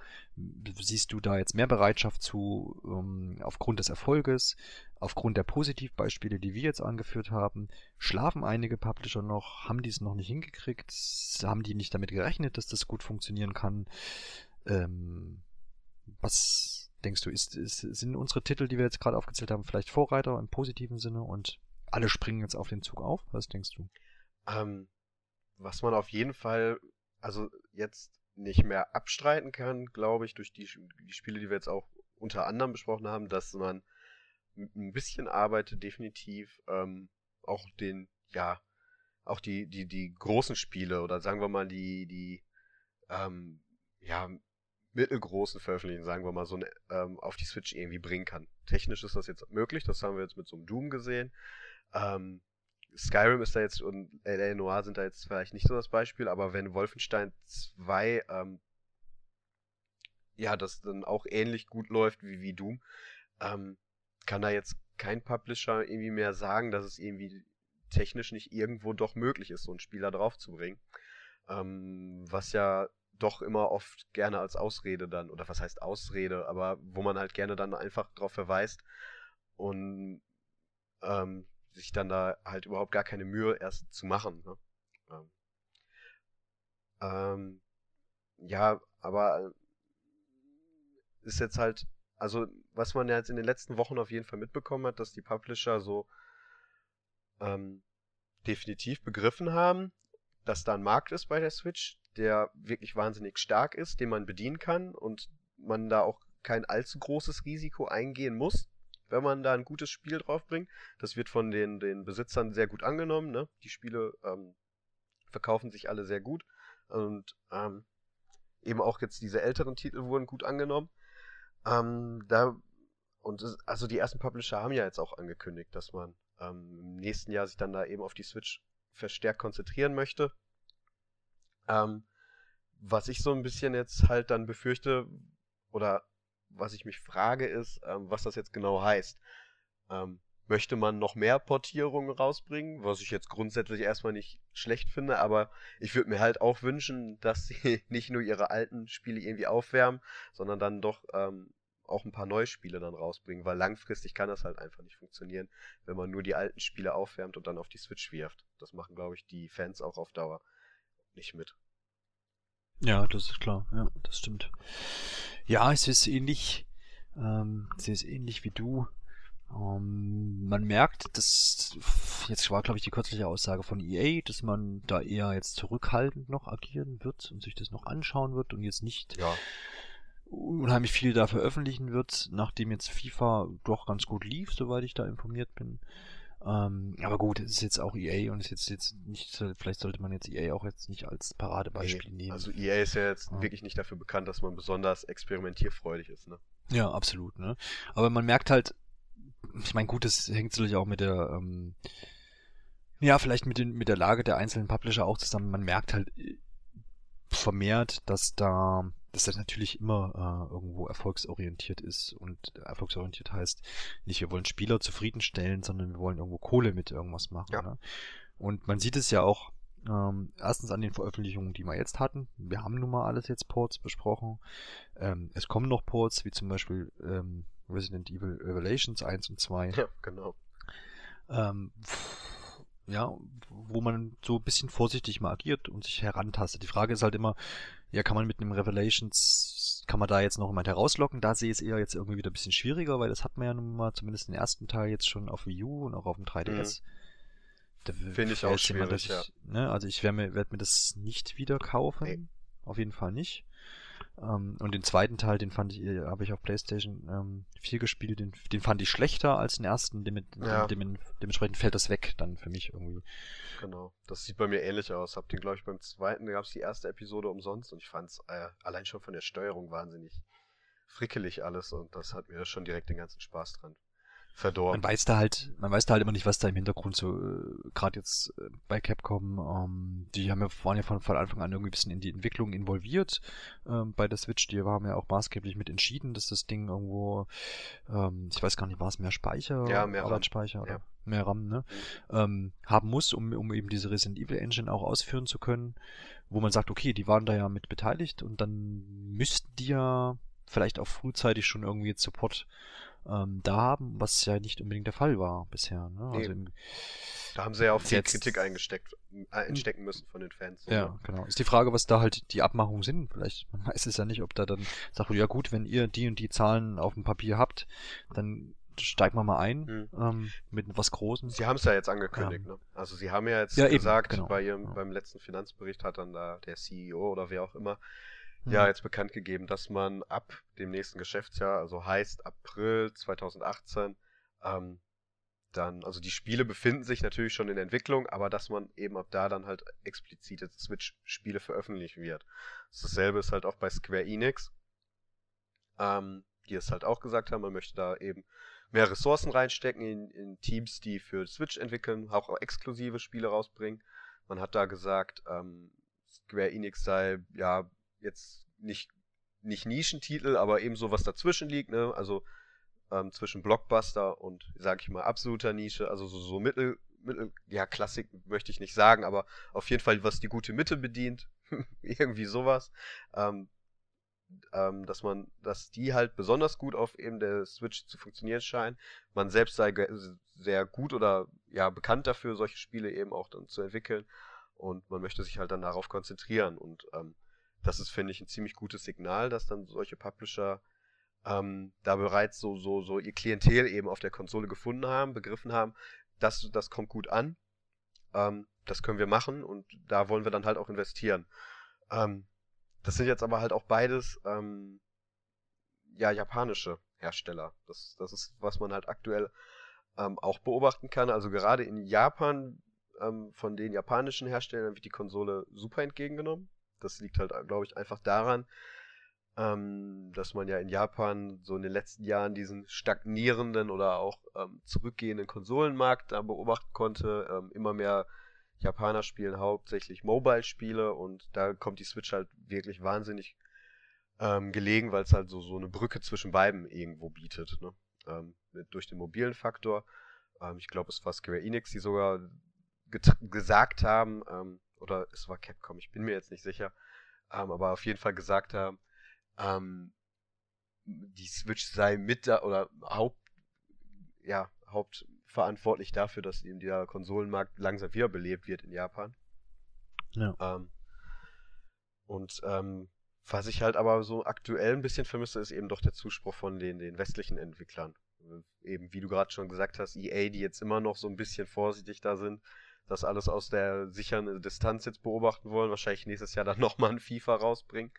Siehst du da jetzt mehr Bereitschaft zu ähm, aufgrund des Erfolges, aufgrund der Positivbeispiele, die wir jetzt angeführt haben? Schlafen einige Publisher noch? Haben die es noch nicht hingekriegt? Haben die nicht damit gerechnet, dass das gut funktionieren kann? Ähm, was denkst du, ist, ist, sind unsere Titel, die wir jetzt gerade aufgezählt haben, vielleicht Vorreiter im positiven Sinne und alle springen jetzt auf den Zug auf? Was denkst du? Ähm, was man auf jeden Fall, also jetzt nicht mehr abstreiten kann, glaube ich, durch die, die Spiele, die wir jetzt auch unter anderem besprochen haben, dass man ein bisschen arbeitet, definitiv ähm, auch den, ja, auch die, die, die großen Spiele oder sagen wir mal die, die, ähm, ja, mittelgroßen Veröffentlichungen, sagen wir mal, so eine, ähm, auf die Switch irgendwie bringen kann. Technisch ist das jetzt möglich, das haben wir jetzt mit so einem Doom gesehen. Ähm, Skyrim ist da jetzt und LA Noir sind da jetzt vielleicht nicht so das Beispiel, aber wenn Wolfenstein 2 ähm, ja, das dann auch ähnlich gut läuft wie, wie Doom, ähm, kann da jetzt kein Publisher irgendwie mehr sagen, dass es irgendwie technisch nicht irgendwo doch möglich ist, so einen Spieler draufzubringen. Ähm, was ja doch immer oft gerne als Ausrede dann, oder was heißt Ausrede, aber wo man halt gerne dann einfach drauf verweist und ähm, sich dann da halt überhaupt gar keine Mühe erst zu machen. Ne? Ähm, ja, aber ist jetzt halt, also was man ja jetzt in den letzten Wochen auf jeden Fall mitbekommen hat, dass die Publisher so ähm, definitiv begriffen haben, dass da ein Markt ist bei der Switch, der wirklich wahnsinnig stark ist, den man bedienen kann und man da auch kein allzu großes Risiko eingehen muss, wenn man da ein gutes Spiel draufbringt. Das wird von den, den Besitzern sehr gut angenommen. Ne? Die Spiele ähm, verkaufen sich alle sehr gut und ähm, eben auch jetzt diese älteren Titel wurden gut angenommen. Ähm, da und es, also die ersten Publisher haben ja jetzt auch angekündigt, dass man ähm, im nächsten Jahr sich dann da eben auf die Switch verstärkt konzentrieren möchte. Ähm, was ich so ein bisschen jetzt halt dann befürchte oder was ich mich frage ist, ähm, was das jetzt genau heißt. Ähm, möchte man noch mehr Portierungen rausbringen, was ich jetzt grundsätzlich erstmal nicht schlecht finde, aber ich würde mir halt auch wünschen, dass sie nicht nur ihre alten Spiele irgendwie aufwärmen, sondern dann doch ähm, auch ein paar neue Spiele dann rausbringen, weil langfristig kann das halt einfach nicht funktionieren, wenn man nur die alten Spiele aufwärmt und dann auf die Switch wirft. Das machen, glaube ich, die Fans auch auf Dauer nicht mit. Ja, das ist klar. Ja, das stimmt. Ja, es ist ähnlich. Ähm, es ist ähnlich wie du. Ähm, man merkt, dass jetzt war, glaube ich, die kürzliche Aussage von EA, dass man da eher jetzt zurückhaltend noch agieren wird und sich das noch anschauen wird und jetzt nicht ja unheimlich viel da veröffentlichen wird, nachdem jetzt FIFA doch ganz gut lief, soweit ich da informiert bin. Ähm, aber gut, es ist jetzt auch EA und ist jetzt, jetzt nicht, vielleicht sollte man jetzt EA auch jetzt nicht als Paradebeispiel nee, nehmen. Also EA ist ja jetzt ja. wirklich nicht dafür bekannt, dass man besonders experimentierfreudig ist, ne? Ja, absolut, ne? Aber man merkt halt, ich meine, gut, das hängt natürlich auch mit der, ähm, ja, vielleicht mit, den, mit der Lage der einzelnen Publisher auch zusammen. Man merkt halt äh, vermehrt, dass da dass das natürlich immer äh, irgendwo erfolgsorientiert ist. Und erfolgsorientiert heißt nicht, wir wollen Spieler zufriedenstellen, sondern wir wollen irgendwo Kohle mit irgendwas machen. Ja. Ne? Und man sieht es ja auch ähm, erstens an den Veröffentlichungen, die wir jetzt hatten. Wir haben nun mal alles jetzt Ports besprochen. Ähm, es kommen noch Ports, wie zum Beispiel ähm, Resident Evil Revelations 1 und 2. Ja, genau. Ähm, ja, wo man so ein bisschen vorsichtig mal agiert und sich herantastet. Die Frage ist halt immer, ja, kann man mit einem Revelations, kann man da jetzt noch jemand herauslocken? Da sehe ich es eher jetzt irgendwie wieder ein bisschen schwieriger, weil das hat man ja nun mal zumindest den ersten Teil jetzt schon auf Wii U und auch auf dem 3DS. Mhm. Finde ich auch schwierig, ich, ja. Ne, also ich werde mir, werd mir das nicht wieder kaufen. Nee. Auf jeden Fall nicht. Ähm, und den zweiten Teil, den fand ich, äh, habe ich auf PlayStation ähm, 4 gespielt, den, den fand ich schlechter als den ersten. Dem, ja. dem, dementsprechend fällt das weg dann für mich irgendwie. Genau, das sieht bei mir ähnlich aus. Hab den, glaube ich, beim zweiten, da gab es die erste Episode umsonst und ich fand es äh, allein schon von der Steuerung wahnsinnig frickelig alles und das hat mir schon direkt den ganzen Spaß dran verdorben. Man weiß da halt, man weiß da halt immer nicht, was da im Hintergrund so, äh, gerade jetzt äh, bei Capcom, ähm, die haben ja, waren ja von, von Anfang an irgendwie ein bisschen in die Entwicklung involviert ähm, bei der Switch. Die haben ja auch maßgeblich mit entschieden, dass das Ding irgendwo, ähm, ich weiß gar nicht, war es mehr Speicher? Ja, mehr Arbeitsspeicher oder ja. mehr RAM, ne? Mhm. Ähm, haben muss, um, um eben diese Resident Evil Engine auch ausführen zu können, wo man sagt, okay, die waren da ja mit beteiligt und dann müssten die ja vielleicht auch frühzeitig schon irgendwie Support ähm, da haben, was ja nicht unbedingt der Fall war bisher. Ne? Also im, da haben sie ja auch viel jetzt, Kritik eingesteckt, äh, entstecken müssen von den Fans. Ja, oder? genau. Ist die Frage, was da halt die Abmachungen sind. Vielleicht, man weiß es ja nicht, ob da dann sagt, ja gut, wenn ihr die und die Zahlen auf dem Papier habt, dann steigt man mal ein hm. ähm, mit was Großem. Sie haben es ja jetzt angekündigt, ja. ne? Also sie haben ja jetzt ja, gesagt, eben, genau. bei ihrem, ja. beim letzten Finanzbericht hat dann da der CEO oder wer auch immer ja jetzt bekannt gegeben, dass man ab dem nächsten Geschäftsjahr, also heißt April 2018, ähm, dann, also die Spiele befinden sich natürlich schon in Entwicklung, aber dass man eben ab da dann halt explizite Switch-Spiele veröffentlichen wird. Dasselbe ist halt auch bei Square Enix, ähm, die es halt auch gesagt haben, man möchte da eben mehr Ressourcen reinstecken in, in Teams, die für Switch entwickeln, auch, auch exklusive Spiele rausbringen. Man hat da gesagt, ähm, Square Enix sei ja jetzt nicht, nicht Nischentitel, aber eben so was dazwischen liegt, ne? Also ähm, zwischen Blockbuster und, sag ich mal, absoluter Nische, also so, so Mittel, Mittel, ja, Klassik möchte ich nicht sagen, aber auf jeden Fall, was die gute Mitte bedient, irgendwie sowas. Ähm, ähm, dass man, dass die halt besonders gut auf eben der Switch zu funktionieren scheinen. Man selbst sei sehr gut oder ja bekannt dafür, solche Spiele eben auch dann zu entwickeln. Und man möchte sich halt dann darauf konzentrieren. Und ähm, das ist, finde ich, ein ziemlich gutes Signal, dass dann solche Publisher ähm, da bereits so, so, so ihr Klientel eben auf der Konsole gefunden haben, begriffen haben, das, das kommt gut an. Ähm, das können wir machen und da wollen wir dann halt auch investieren. Ähm, das sind jetzt aber halt auch beides ähm, ja japanische Hersteller. Das, das ist, was man halt aktuell ähm, auch beobachten kann. Also gerade in Japan ähm, von den japanischen Herstellern wird die Konsole super entgegengenommen. Das liegt halt, glaube ich, einfach daran, ähm, dass man ja in Japan so in den letzten Jahren diesen stagnierenden oder auch ähm, zurückgehenden Konsolenmarkt da beobachten konnte. Ähm, immer mehr Japaner spielen hauptsächlich Mobile-Spiele und da kommt die Switch halt wirklich wahnsinnig ähm, gelegen, weil es halt so, so eine Brücke zwischen beiden irgendwo bietet. Ne? Ähm, mit, durch den mobilen Faktor. Ähm, ich glaube, es war Square Enix, die sogar gesagt haben, oder es war Capcom, ich bin mir jetzt nicht sicher, ähm, aber auf jeden Fall gesagt haben, ähm, die Switch sei mit da oder Haupt, ja, hauptverantwortlich dafür, dass eben der Konsolenmarkt langsam wiederbelebt wird in Japan. Ja. Ähm, und ähm, was ich halt aber so aktuell ein bisschen vermisse, ist eben doch der Zuspruch von den, den westlichen Entwicklern. Eben, wie du gerade schon gesagt hast, EA, die jetzt immer noch so ein bisschen vorsichtig da sind, das alles aus der sicheren Distanz jetzt beobachten wollen, wahrscheinlich nächstes Jahr dann nochmal ein FIFA rausbringen.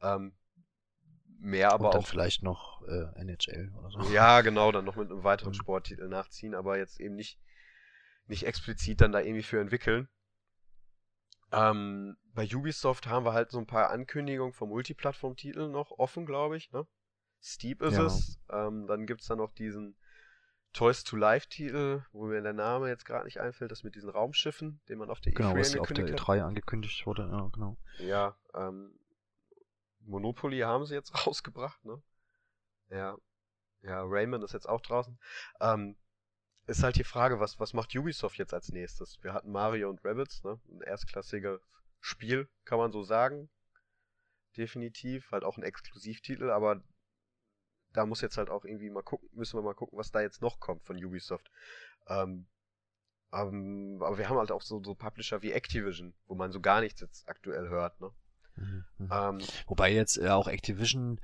Ähm, mehr aber Und dann auch. vielleicht noch äh, NHL oder so. Ja, genau, dann noch mit einem weiteren. Sporttitel nachziehen, aber jetzt eben nicht, nicht explizit dann da irgendwie für entwickeln. Ähm, bei Ubisoft haben wir halt so ein paar Ankündigungen von Multiplattform-Titeln noch offen, glaube ich. Ne? Steep ist Ja. es. Ähm, dann gibt's da noch diesen Toys to Life-Titel, wo mir der Name jetzt gerade nicht einfällt, das mit diesen Raumschiffen, den man auf der Genau, E3 was auf der angekündigt hat. E3 angekündigt wurde, ja, genau. Ja, ähm, Monopoly haben sie jetzt rausgebracht, ne? Ja. Ja, Rayman ist jetzt auch draußen. Ähm, ist halt die Frage, was, was macht Ubisoft jetzt als nächstes? Wir hatten Mario und Rabbids, ne? Ein erstklassiges Spiel, kann man so sagen. Definitiv. Halt auch ein Exklusivtitel, aber da muss jetzt halt auch irgendwie mal gucken, müssen wir mal gucken, was da jetzt noch kommt von Ubisoft. Ähm, ähm, aber wir haben halt auch so, so Publisher wie Activision, wo man so gar nichts jetzt aktuell hört, ne? Mhm, mhm. Ähm, Wobei jetzt äh, auch Activision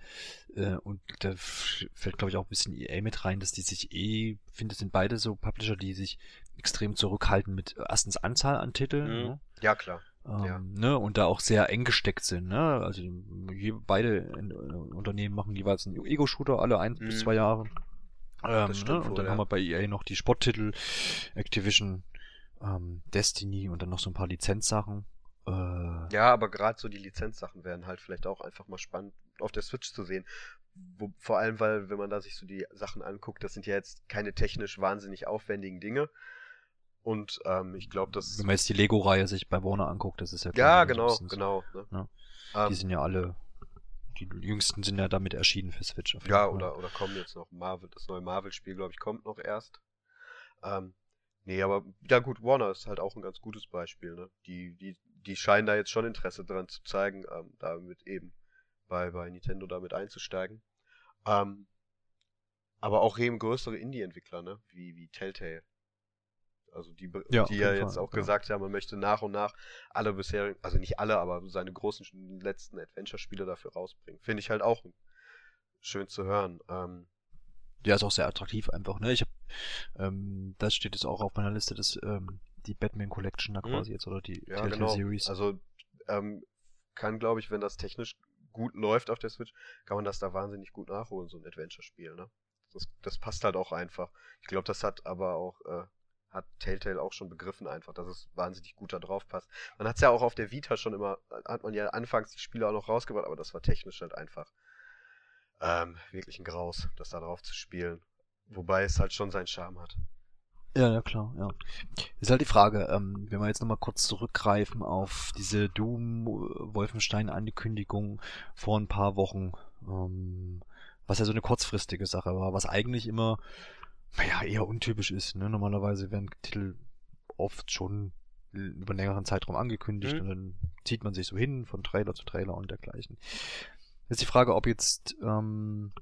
äh, und da fällt glaube ich auch ein bisschen EA mit rein, dass die sich eh, finde sind beide so Publisher, die sich extrem zurückhalten mit äh, erstens Anzahl an Titeln, Mhm. ne? ja, klar. Ähm, Ja. ne? und da auch sehr eng gesteckt sind. Ne? Also je, beide in, äh, Unternehmen machen jeweils einen Ego-Shooter alle ein bis Mhm. zwei Jahre. Ähm, ne? stimmt Und wohl, dann ja. haben wir bei EA noch die Sporttitel, Activision, ähm, Destiny und dann noch so ein paar Lizenzsachen. Äh, Ja, aber gerade so die Lizenzsachen wären halt vielleicht auch einfach mal spannend auf der Switch zu sehen. Wo, vor allem, weil, wenn man da sich so die Sachen anguckt, das sind ja jetzt keine technisch wahnsinnig aufwendigen Dinge. Und ähm, ich glaube, das. Wenn man jetzt die Lego-Reihe sich bei Warner anguckt, das ist ja Ja, so ein genau, genau. Ne? Ja. Die Ähm, sind ja alle, die jüngsten sind ja damit erschienen für Switch. auf ja, oder, oder kommen jetzt noch Marvel, das neue Marvel-Spiel, glaube ich, kommt noch erst. Ähm, nee, aber ja gut, Warner ist halt auch ein ganz gutes Beispiel, ne? Die, die, die scheinen da jetzt schon Interesse dran zu zeigen, ähm, damit eben bei, bei Nintendo damit einzusteigen. Ähm, aber auch eben größere Indie-Entwickler, ne? Wie, wie Telltale. Also die, Ja, die ja jeden jetzt Fall, auch genau. gesagt haben, man möchte nach und nach alle bisherigen, also nicht alle, aber seine großen letzten Adventure-Spiele dafür rausbringen. Finde ich halt auch schön zu hören. Ähm, Ja, ist auch sehr attraktiv einfach, ne? Ich hab, ähm, das steht jetzt auch auf meiner Liste, das, ähm, die Batman Collection da Mhm. quasi jetzt oder die Ja, Telltale genau. Series. Also ähm, kann, glaube ich, wenn das technisch gut läuft auf der Switch, kann man das da wahnsinnig gut nachholen, so ein Adventure-Spiel, ne? Das, das passt halt auch einfach. Ich glaube, das hat aber auch, äh, hat Telltale auch schon begriffen einfach, dass es wahnsinnig gut da drauf passt. Man hat es ja auch auf der Vita schon immer, hat man ja anfangs die Spiele auch noch rausgebracht, aber das war technisch halt einfach ähm, wirklich ein Graus, das da drauf zu spielen. Wobei es halt schon seinen Charme hat. Ja, ja, klar, ja. Ist halt die Frage, ähm, wenn wir jetzt nochmal kurz zurückgreifen auf diese Doom-Wolfenstein-Ankündigung vor ein paar Wochen, ähm, was ja so eine kurzfristige Sache war, was eigentlich immer, naja, eher untypisch ist, ne? Normalerweise werden Titel oft schon über einen längeren Zeitraum angekündigt Mhm. und dann zieht man sich so hin von Trailer zu Trailer und dergleichen. Jetzt die Frage, ob jetzt ähm,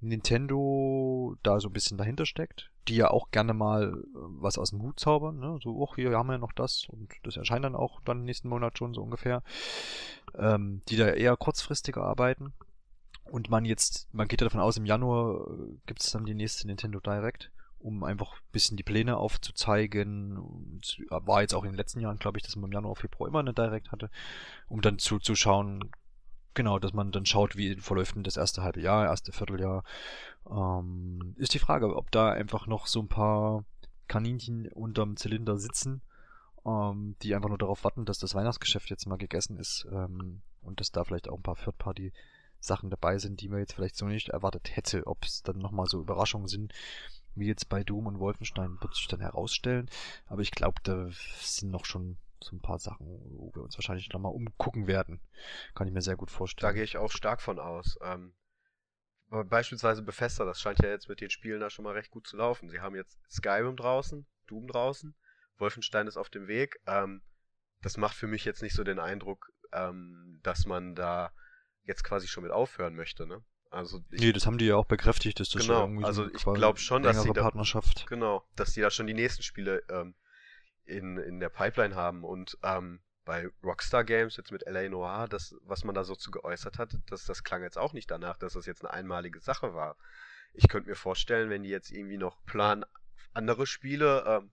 Nintendo da so ein bisschen dahinter steckt, die ja auch gerne mal äh, was aus dem Hut zaubern, ne? So, ach, hier haben wir noch das und das erscheint dann auch dann nächsten Monat schon so ungefähr. Ähm, die da eher kurzfristiger arbeiten. Und man jetzt, man geht ja davon aus, im Januar gibt es dann die nächste Nintendo Direct, um einfach ein bisschen die Pläne aufzuzeigen. Und war jetzt auch in den letzten Jahren, glaube ich, dass man im Januar, Februar immer eine Direct hatte, um dann zu, zu schauen, genau, dass man dann schaut, wie verläuft denn das erste halbe Jahr, erste Vierteljahr. Ähm, ist die Frage, ob da einfach noch so ein paar Kaninchen unterm Zylinder sitzen, ähm, die einfach nur darauf warten, dass das Weihnachtsgeschäft jetzt mal gegessen ist ähm, und dass da vielleicht auch ein paar Third-Party Sachen dabei sind, die man jetzt vielleicht so nicht erwartet hätte. Ob es dann nochmal so Überraschungen sind, wie jetzt bei Doom und Wolfenstein, wird sich dann herausstellen. Aber ich glaube, da sind noch schon so ein paar Sachen, wo wir uns wahrscheinlich nochmal umgucken werden. Kann ich mir sehr gut Da vorstellen. gehe ich auch stark von aus. Ähm, beispielsweise Bethesda, das scheint ja jetzt mit den Spielen da schon mal recht gut zu laufen. Sie haben jetzt Skyrim draußen, Doom draußen, Wolfenstein ist auf dem Weg. Ähm, das macht für mich jetzt nicht so den Eindruck, ähm, dass man da jetzt quasi schon mit aufhören möchte, ne? Also ich, Nee, das haben die ja auch bekräftigt, dass das Genau, irgendwie also so ich quasi glaub schon, dass sie da- Partnerschaft. genau, dass die da schon die nächsten Spiele ähm, in, in der Pipeline haben und ähm, bei Rockstar Games jetzt mit LA Noir, das, was man da so zu geäußert hat, das, das klang jetzt auch nicht danach, dass das jetzt eine einmalige Sache war. Ich könnte mir vorstellen, wenn die jetzt irgendwie noch planen, andere Spiele ähm,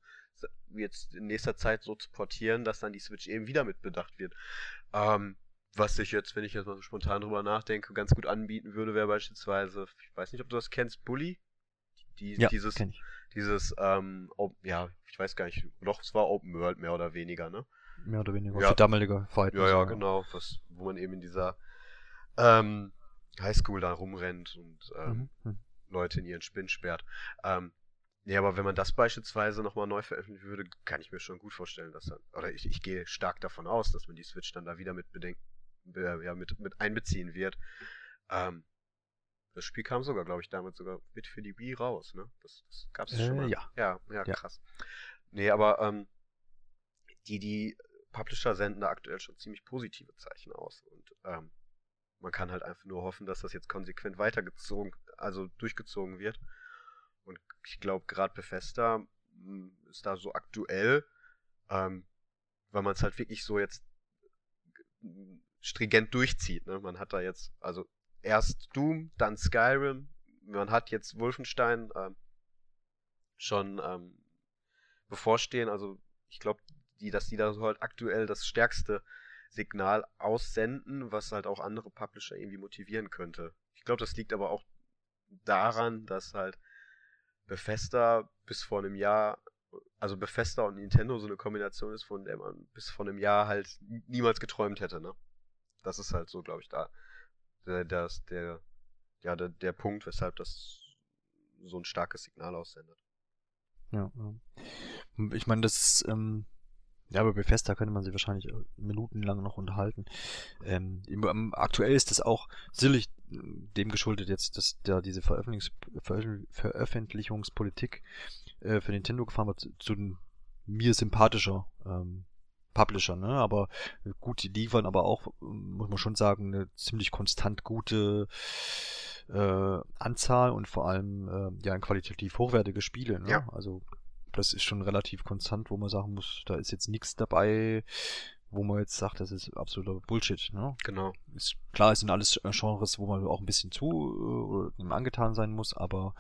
jetzt in nächster Zeit so zu portieren, dass dann die Switch eben wieder mit bedacht wird. Ähm, was sich jetzt, wenn ich jetzt mal so spontan drüber nachdenke, ganz gut anbieten würde, wäre beispielsweise, ich weiß nicht, ob du das kennst, Bully? Die, Ja, dieses, kenn ich. dieses, ähm, Open- ja, ich weiß gar nicht, doch, es war Open World mehr oder weniger, ne? Mehr oder weniger. Ja. Für damalige Verhältnisse. Ja, ja, genau, was, wo man eben in dieser ähm, Highschool da rumrennt und ähm, Mhm. mhm. Leute in ihren Spinn sperrt. Ähm, nee, aber wenn man das beispielsweise nochmal neu veröffentlichen würde, kann ich mir schon gut vorstellen, dass dann, oder ich, ich gehe stark davon aus, dass man die Switch dann da wieder mit bedenken, äh, ja, mit, mit einbeziehen wird. Ähm, das Spiel kam sogar, glaube ich, damals sogar mit für die Wii raus, ne? Das, das gab's Äh, schon mal. ja. Ja, ja, Ja. krass. Nee, aber ähm, die, die Publisher senden da aktuell schon ziemlich positive Zeichen aus. Und ähm, man kann halt einfach nur hoffen, dass das jetzt konsequent weitergezogen, also durchgezogen wird. Und ich glaube, gerade Bethesda mh, ist da so aktuell, ähm, weil man es halt wirklich so jetzt stringent durchzieht. Ne? Man hat da jetzt, also erst Doom, dann Skyrim, man hat jetzt Wolfenstein ähm, schon ähm, bevorstehen. Also ich glaube, die, dass die da halt aktuell das stärkste Signal aussenden, was halt auch andere Publisher irgendwie motivieren könnte. Ich glaube, das liegt aber auch daran, dass halt Bethesda bis vor einem Jahr, also Bethesda und Nintendo so eine Kombination ist, von der man bis vor einem Jahr halt niemals geträumt hätte, ne? Das ist halt so, glaube ich, da der, das, der, ja, der, der Punkt, weshalb das so ein starkes Signal aussendet. Ja. Ich meine, das ähm, ja, aber Bethesda könnte man sich wahrscheinlich äh, minutenlang noch unterhalten. Ähm, aktuell ist das auch sicherlich äh, dem geschuldet jetzt, dass da diese Veröffentlichungs Veröffentlich- Veröffentlichungspolitik äh, für Nintendo gefahren wird, zu ein mir sympathischer ähm, Publisher, ne? Aber gut, die liefern aber auch, muss man schon sagen, eine ziemlich konstant gute äh, Anzahl und vor allem äh, ja qualitativ hochwertige Spiele. Ne? Ja. Also das ist schon relativ konstant, wo man sagen muss, da ist jetzt nichts dabei, wo man jetzt sagt, das ist absoluter Bullshit. Ne? Genau. Ist, klar, es sind alles äh, Genres, wo man auch ein bisschen zu äh, angetan sein muss, aber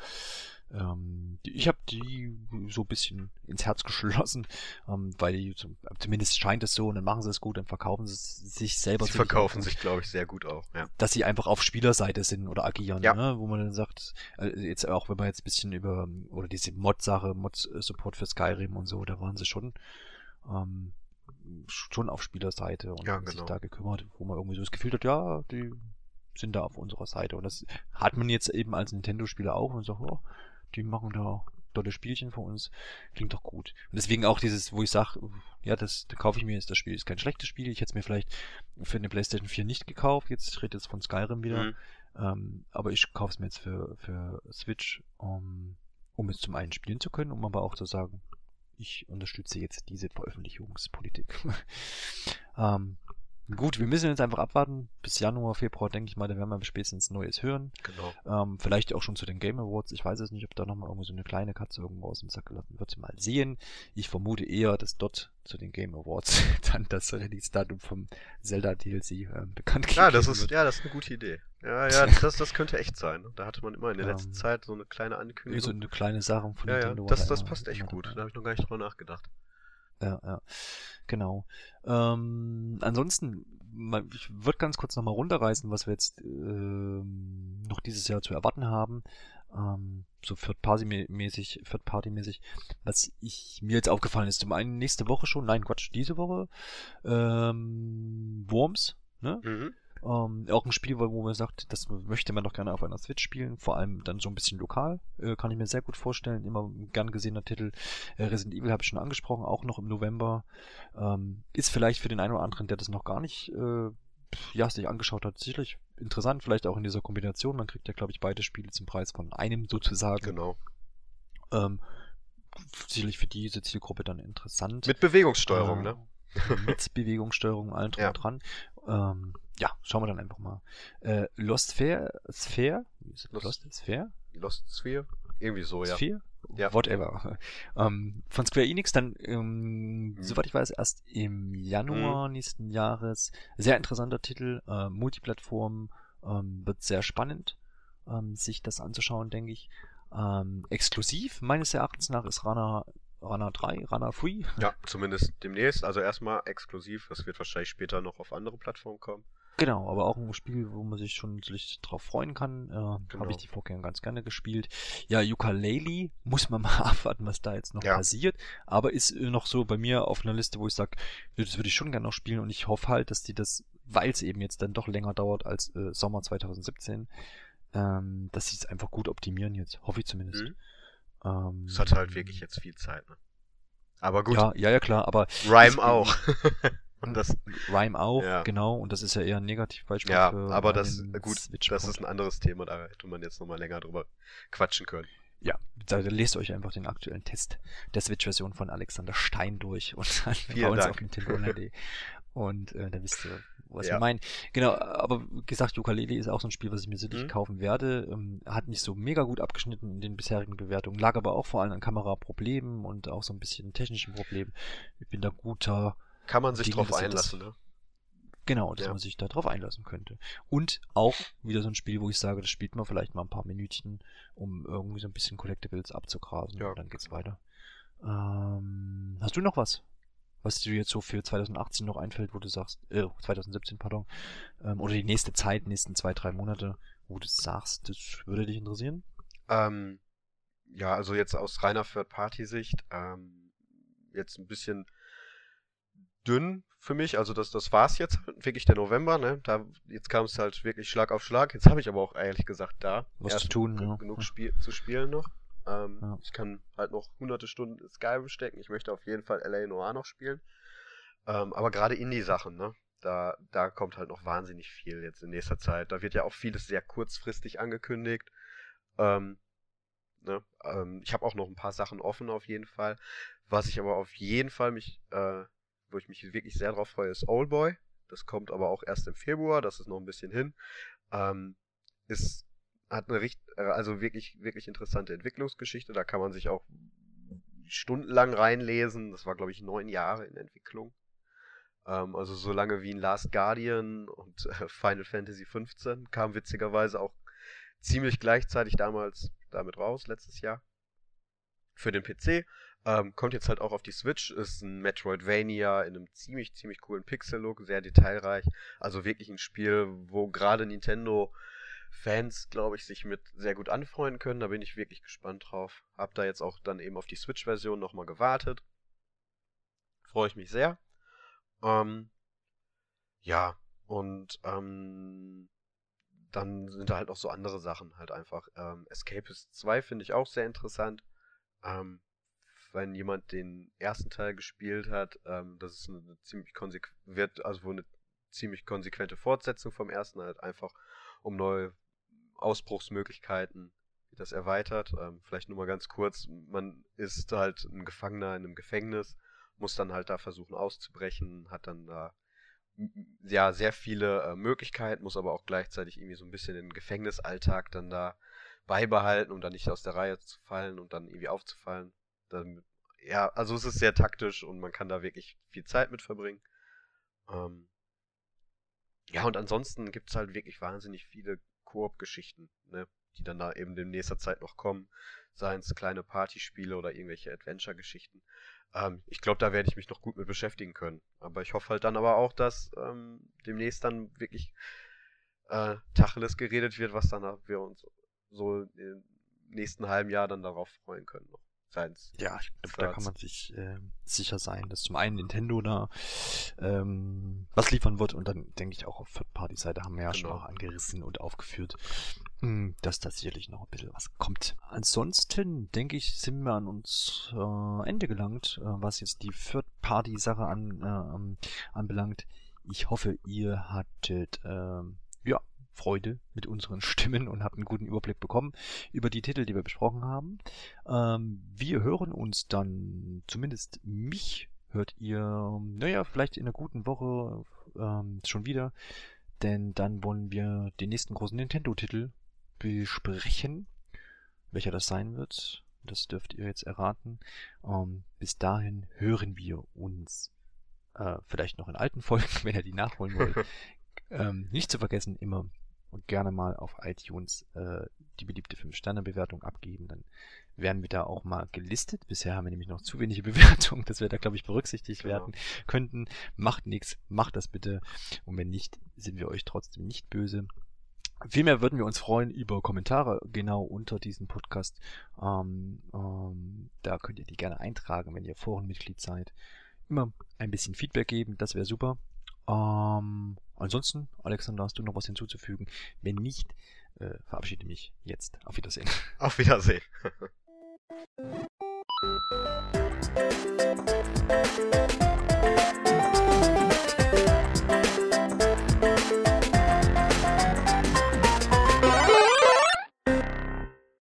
Ähm, ich habe die so ein bisschen ins Herz geschlossen, ähm, weil die, zumindest scheint es so, und dann machen sie es gut, dann verkaufen sie sich selber. Sie verkaufen sich, glaube ich, sehr gut auch, ja. Dass sie einfach auf Spielerseite sind oder agieren, Ja. ne? wo man dann sagt, äh, jetzt auch wenn man jetzt ein bisschen über, oder diese Mod-Sache, Mod-Support für Skyrim und so, da waren sie schon, ähm, schon auf Spielerseite und Ja, haben sich genau. da gekümmert, wo man irgendwie so das Gefühl hat, ja, die sind da auf unserer Seite. Und das hat man jetzt eben als Nintendo-Spieler auch und sagt, oh, die machen da tolle Spielchen für uns. Klingt doch gut. Und deswegen auch dieses, wo ich sage, ja, das, da kaufe ich mir jetzt das Spiel. Ist kein schlechtes Spiel. Ich hätte es mir vielleicht für eine PlayStation 4 nicht gekauft. Jetzt ich rede jetzt von Skyrim wieder. Mhm. Ähm, aber ich kaufe es mir jetzt für, für Switch, um, um es zum einen spielen zu können, um aber auch zu sagen, ich unterstütze jetzt diese Veröffentlichungspolitik. ähm, gut, wir müssen jetzt einfach abwarten. Bis Januar, Februar, denke ich mal, da werden wir spätestens Neues hören. Genau. Ähm, vielleicht auch schon zu den Game Awards. Ich weiß es nicht, ob da nochmal irgendwie so eine kleine Katze irgendwo aus dem Sack gelassen wird. Mal sehen. Ich vermute eher, dass dort zu den Game Awards dann das Release-Datum vom Zelda DLC ähm, bekannt Ja, das ist, wird. ja, das ist eine gute Idee. Ja, ja, das, das könnte echt sein. Da hatte man immer in der letzten Ähm, Zeit so eine kleine So Ankündigung. eine kleine Sache von Ja, ja, Nintendo. war das, da das passt echt gut. Da habe ich noch gar nicht drüber nachgedacht. Ja, ja, genau. Ähm, ansonsten, ich würde ganz kurz nochmal runterreißen, was wir jetzt ähm, noch dieses Jahr zu erwarten haben. Ähm, so Third-Party-mäßig, Third-Party-mäßig. Was ich mir jetzt aufgefallen ist, zum einen nächste Woche schon, nein, Quatsch, diese Woche, ähm, Worms, ne? Mhm. Ähm, auch ein Spiel, wo man sagt, das möchte man doch gerne auf einer Switch spielen, vor allem dann so ein bisschen lokal, äh, kann ich mir sehr gut vorstellen, immer gern gesehener Titel. Äh, Resident Evil habe ich schon angesprochen, auch noch im November. Ähm, ist vielleicht für den einen oder anderen, der das noch gar nicht äh, ja, sich angeschaut hat, sicherlich interessant, vielleicht auch in dieser Kombination. Man kriegt ja, glaube ich, beide Spiele zum Preis von einem sozusagen. Genau. Ähm, sicherlich für diese Zielgruppe dann interessant. Mit Bewegungssteuerung, ne? Mit Bewegungssteuerung, allen drum Ja. und dran. Ähm, ja, schauen wir dann einfach mal. Äh, Lost Sphere, Sphere? Lost- Lost Sphere? Lost Sphere? Irgendwie so, ja. Sphere? Ja. Whatever. ähm, von Square Enix dann, ähm, Mhm. soweit ich weiß, erst im Januar nächsten Jahres. Sehr interessanter Titel, äh, Multiplattform, ähm, wird sehr spannend, ähm, sich das anzuschauen, denke ich. Ähm, exklusiv, meines Erachtens nach, ist Rana, Rana 3, Rana 3. Ja, zumindest demnächst. Also erstmal exklusiv. Das wird wahrscheinlich später noch auf andere Plattformen kommen. Genau, aber auch ein Spiel, wo man sich schon sich drauf freuen kann. Äh, Habe Genau. ich die Vorgänger ganz gerne gespielt. Ja, Ukulele, muss man mal abwarten, was da jetzt noch Ja. passiert. Aber ist äh, noch so bei mir auf einer Liste, wo ich sage, das würde ich schon gerne noch spielen und ich hoffe halt, dass die das, weil es eben jetzt dann doch länger dauert als äh, Sommer 2017, ähm, dass sie es einfach gut optimieren jetzt. Hoffe ich zumindest. Mhm. Ähm, Es hat halt wirklich jetzt viel Zeit, ne? Aber gut, Ja, ja, ja, klar, aber Rhyme es- auch. Und das, Rhyme auch, Ja. genau, und das ist ja eher ein Negativbeispiel ja, aber das, einen gut, das ist ein anderes Thema, da hätte man jetzt nochmal länger drüber quatschen können. Ja, da lest euch einfach den aktuellen Test der Switch-Version von Alexander Stein durch und dann bei Vielen uns Dank. auf Nintendo.de. Und äh, da wisst ihr, was Ja. wir meinen. Genau, aber wie gesagt, Ukulele ist auch so ein Spiel, was ich mir sicherlich Mhm. kaufen werde. Ähm, hat nicht so mega gut abgeschnitten in den bisherigen Bewertungen, lag aber auch vor allem an Kameraproblemen und auch so ein bisschen technischen Problemen. Ich bin da guter Kann man sich drauf ihr das- einlassen, ne? Genau, dass Ja. man sich da drauf einlassen könnte. Und auch wieder so ein Spiel, wo ich sage, das spielt man vielleicht mal ein paar Minütchen, um irgendwie so ein bisschen Collectibles abzugrasen. Ja. Und dann geht's weiter. Ähm, hast du noch was? Was dir jetzt so für 2018 noch einfällt, wo du sagst, äh, 2017, pardon, ähm, oder die nächste Zeit, nächsten zwei, drei Monate, wo du sagst, das würde dich interessieren? Ähm, ja, also jetzt aus reiner Third-Party-Sicht, ähm, jetzt ein bisschen dünn für mich. Also das, das war's jetzt, wirklich der November, ne? Da, jetzt kam es halt wirklich Schlag auf Schlag. Jetzt habe ich aber auch ehrlich gesagt da Was zu tun, ja. genug Spiel, zu spielen noch. Ähm, Ja. Ich kann halt noch hunderte Stunden in Skyrim stecken. Ich möchte auf jeden Fall LA Noir noch spielen. Ähm, aber gerade Indie-Sachen, ne? Da, da kommt halt noch wahnsinnig viel jetzt in nächster Zeit. Da wird ja auch vieles sehr kurzfristig angekündigt. Ähm, ne? ähm, ich habe auch noch ein paar Sachen offen auf jeden Fall. Was ich aber auf jeden Fall mich, äh, wo ich mich wirklich sehr drauf freue, ist Oldboy. Das kommt aber auch erst im Februar, das ist noch ein bisschen hin. Ähm, ist, hat eine richt äh, also wirklich, wirklich interessante Entwicklungsgeschichte. Da kann man sich auch stundenlang reinlesen. Das war, glaube ich, neun Jahre in Entwicklung. Ähm, also so lange wie in Last Guardian und äh, Final Fantasy XV kam witzigerweise auch ziemlich gleichzeitig damals. Damit raus, letztes Jahr. Für den PC. Ähm, kommt jetzt halt auch auf die Switch, ist ein Metroidvania in einem ziemlich, ziemlich coolen Pixel-Look, sehr detailreich. Also wirklich ein Spiel, wo gerade Nintendo Fans, glaube ich, sich mit sehr gut anfreunden können. Da bin ich wirklich gespannt drauf. Hab da jetzt auch dann eben auf die Switch-Version nochmal gewartet. Freue ich mich sehr. Ähm, ja, und ähm, dann sind da halt auch so andere Sachen halt einfach. Ähm, Escapist 2 finde ich auch sehr interessant. Ähm, wenn jemand den ersten Teil gespielt hat, ähm, das ist eine, eine ziemlich konsequent, also eine ziemlich konsequente Fortsetzung vom ersten halt einfach um neue Ausbruchsmöglichkeiten das erweitert. Ähm, vielleicht nur mal ganz kurz, man ist halt ein Gefangener in einem Gefängnis, muss dann halt da versuchen auszubrechen, hat dann da ja sehr viele äh, Möglichkeiten, muss aber auch gleichzeitig irgendwie so ein bisschen den Gefängnisalltag dann da beibehalten, um dann nicht aus der Reihe zu fallen und dann irgendwie aufzufallen. Dann, ja, also es ist sehr taktisch und man kann da wirklich viel Zeit mit verbringen. Ähm, ja, und ansonsten gibt es halt wirklich wahnsinnig viele Koop-Geschichten, ne, die dann da eben in nächster Zeit noch kommen. Seien es kleine Partyspiele oder irgendwelche Adventure-Geschichten. Ähm, ich glaube, da werde ich mich noch gut mit beschäftigen können. Aber ich hoffe halt dann aber auch, dass ähm, demnächst dann wirklich äh, Tacheles geredet wird, was dann wir uns so im nächsten halben Jahr dann darauf freuen können. Noch seins. Ja, ich glaube, da kann man sich äh, sicher sein, dass zum einen Nintendo da ähm, was liefern wird und dann denke ich auch auf Third-Party-Seite haben wir ja genau. schon auch angerissen und aufgeführt, mh, hm, dass da sicherlich noch ein bisschen was kommt. Ansonsten denke ich, sind wir an uns äh, Ende gelangt, äh, was jetzt die Third-Party-Sache an, äh, anbelangt. Ich hoffe, ihr hattet äh, ja Freude mit unseren Stimmen und habt einen guten Überblick bekommen über die Titel, die wir besprochen haben. Ähm, wir hören uns dann, zumindest mich hört ihr, naja, vielleicht in einer guten Woche ähm, schon wieder, denn dann wollen wir den nächsten großen Nintendo-Titel besprechen. Welcher das sein wird, das dürft ihr jetzt erraten. Ähm, bis dahin hören wir uns äh, vielleicht noch in alten Folgen, wenn ihr die nachholen wollt. ähm, nicht zu vergessen, immer und gerne mal auf iTunes äh, die beliebte 5-Sterne-Bewertung abgeben. Dann werden wir da auch mal gelistet. Bisher haben wir nämlich noch zu wenige Bewertungen, dass wir da, glaube ich, berücksichtigt genau. werden könnten. Macht nichts, macht das bitte. Und wenn nicht, sind wir euch trotzdem nicht böse. Vielmehr würden wir uns freuen über Kommentare genau unter diesem Podcast. Ähm, ähm, da könnt ihr die gerne eintragen, wenn ihr Forenmitglied seid. Immer ein bisschen Feedback geben, das wäre super. Ähm, Ansonsten, Alexander, hast du noch was hinzuzufügen? Wenn nicht, äh, verabschiede mich jetzt. Auf Wiedersehen. Auf Wiedersehen.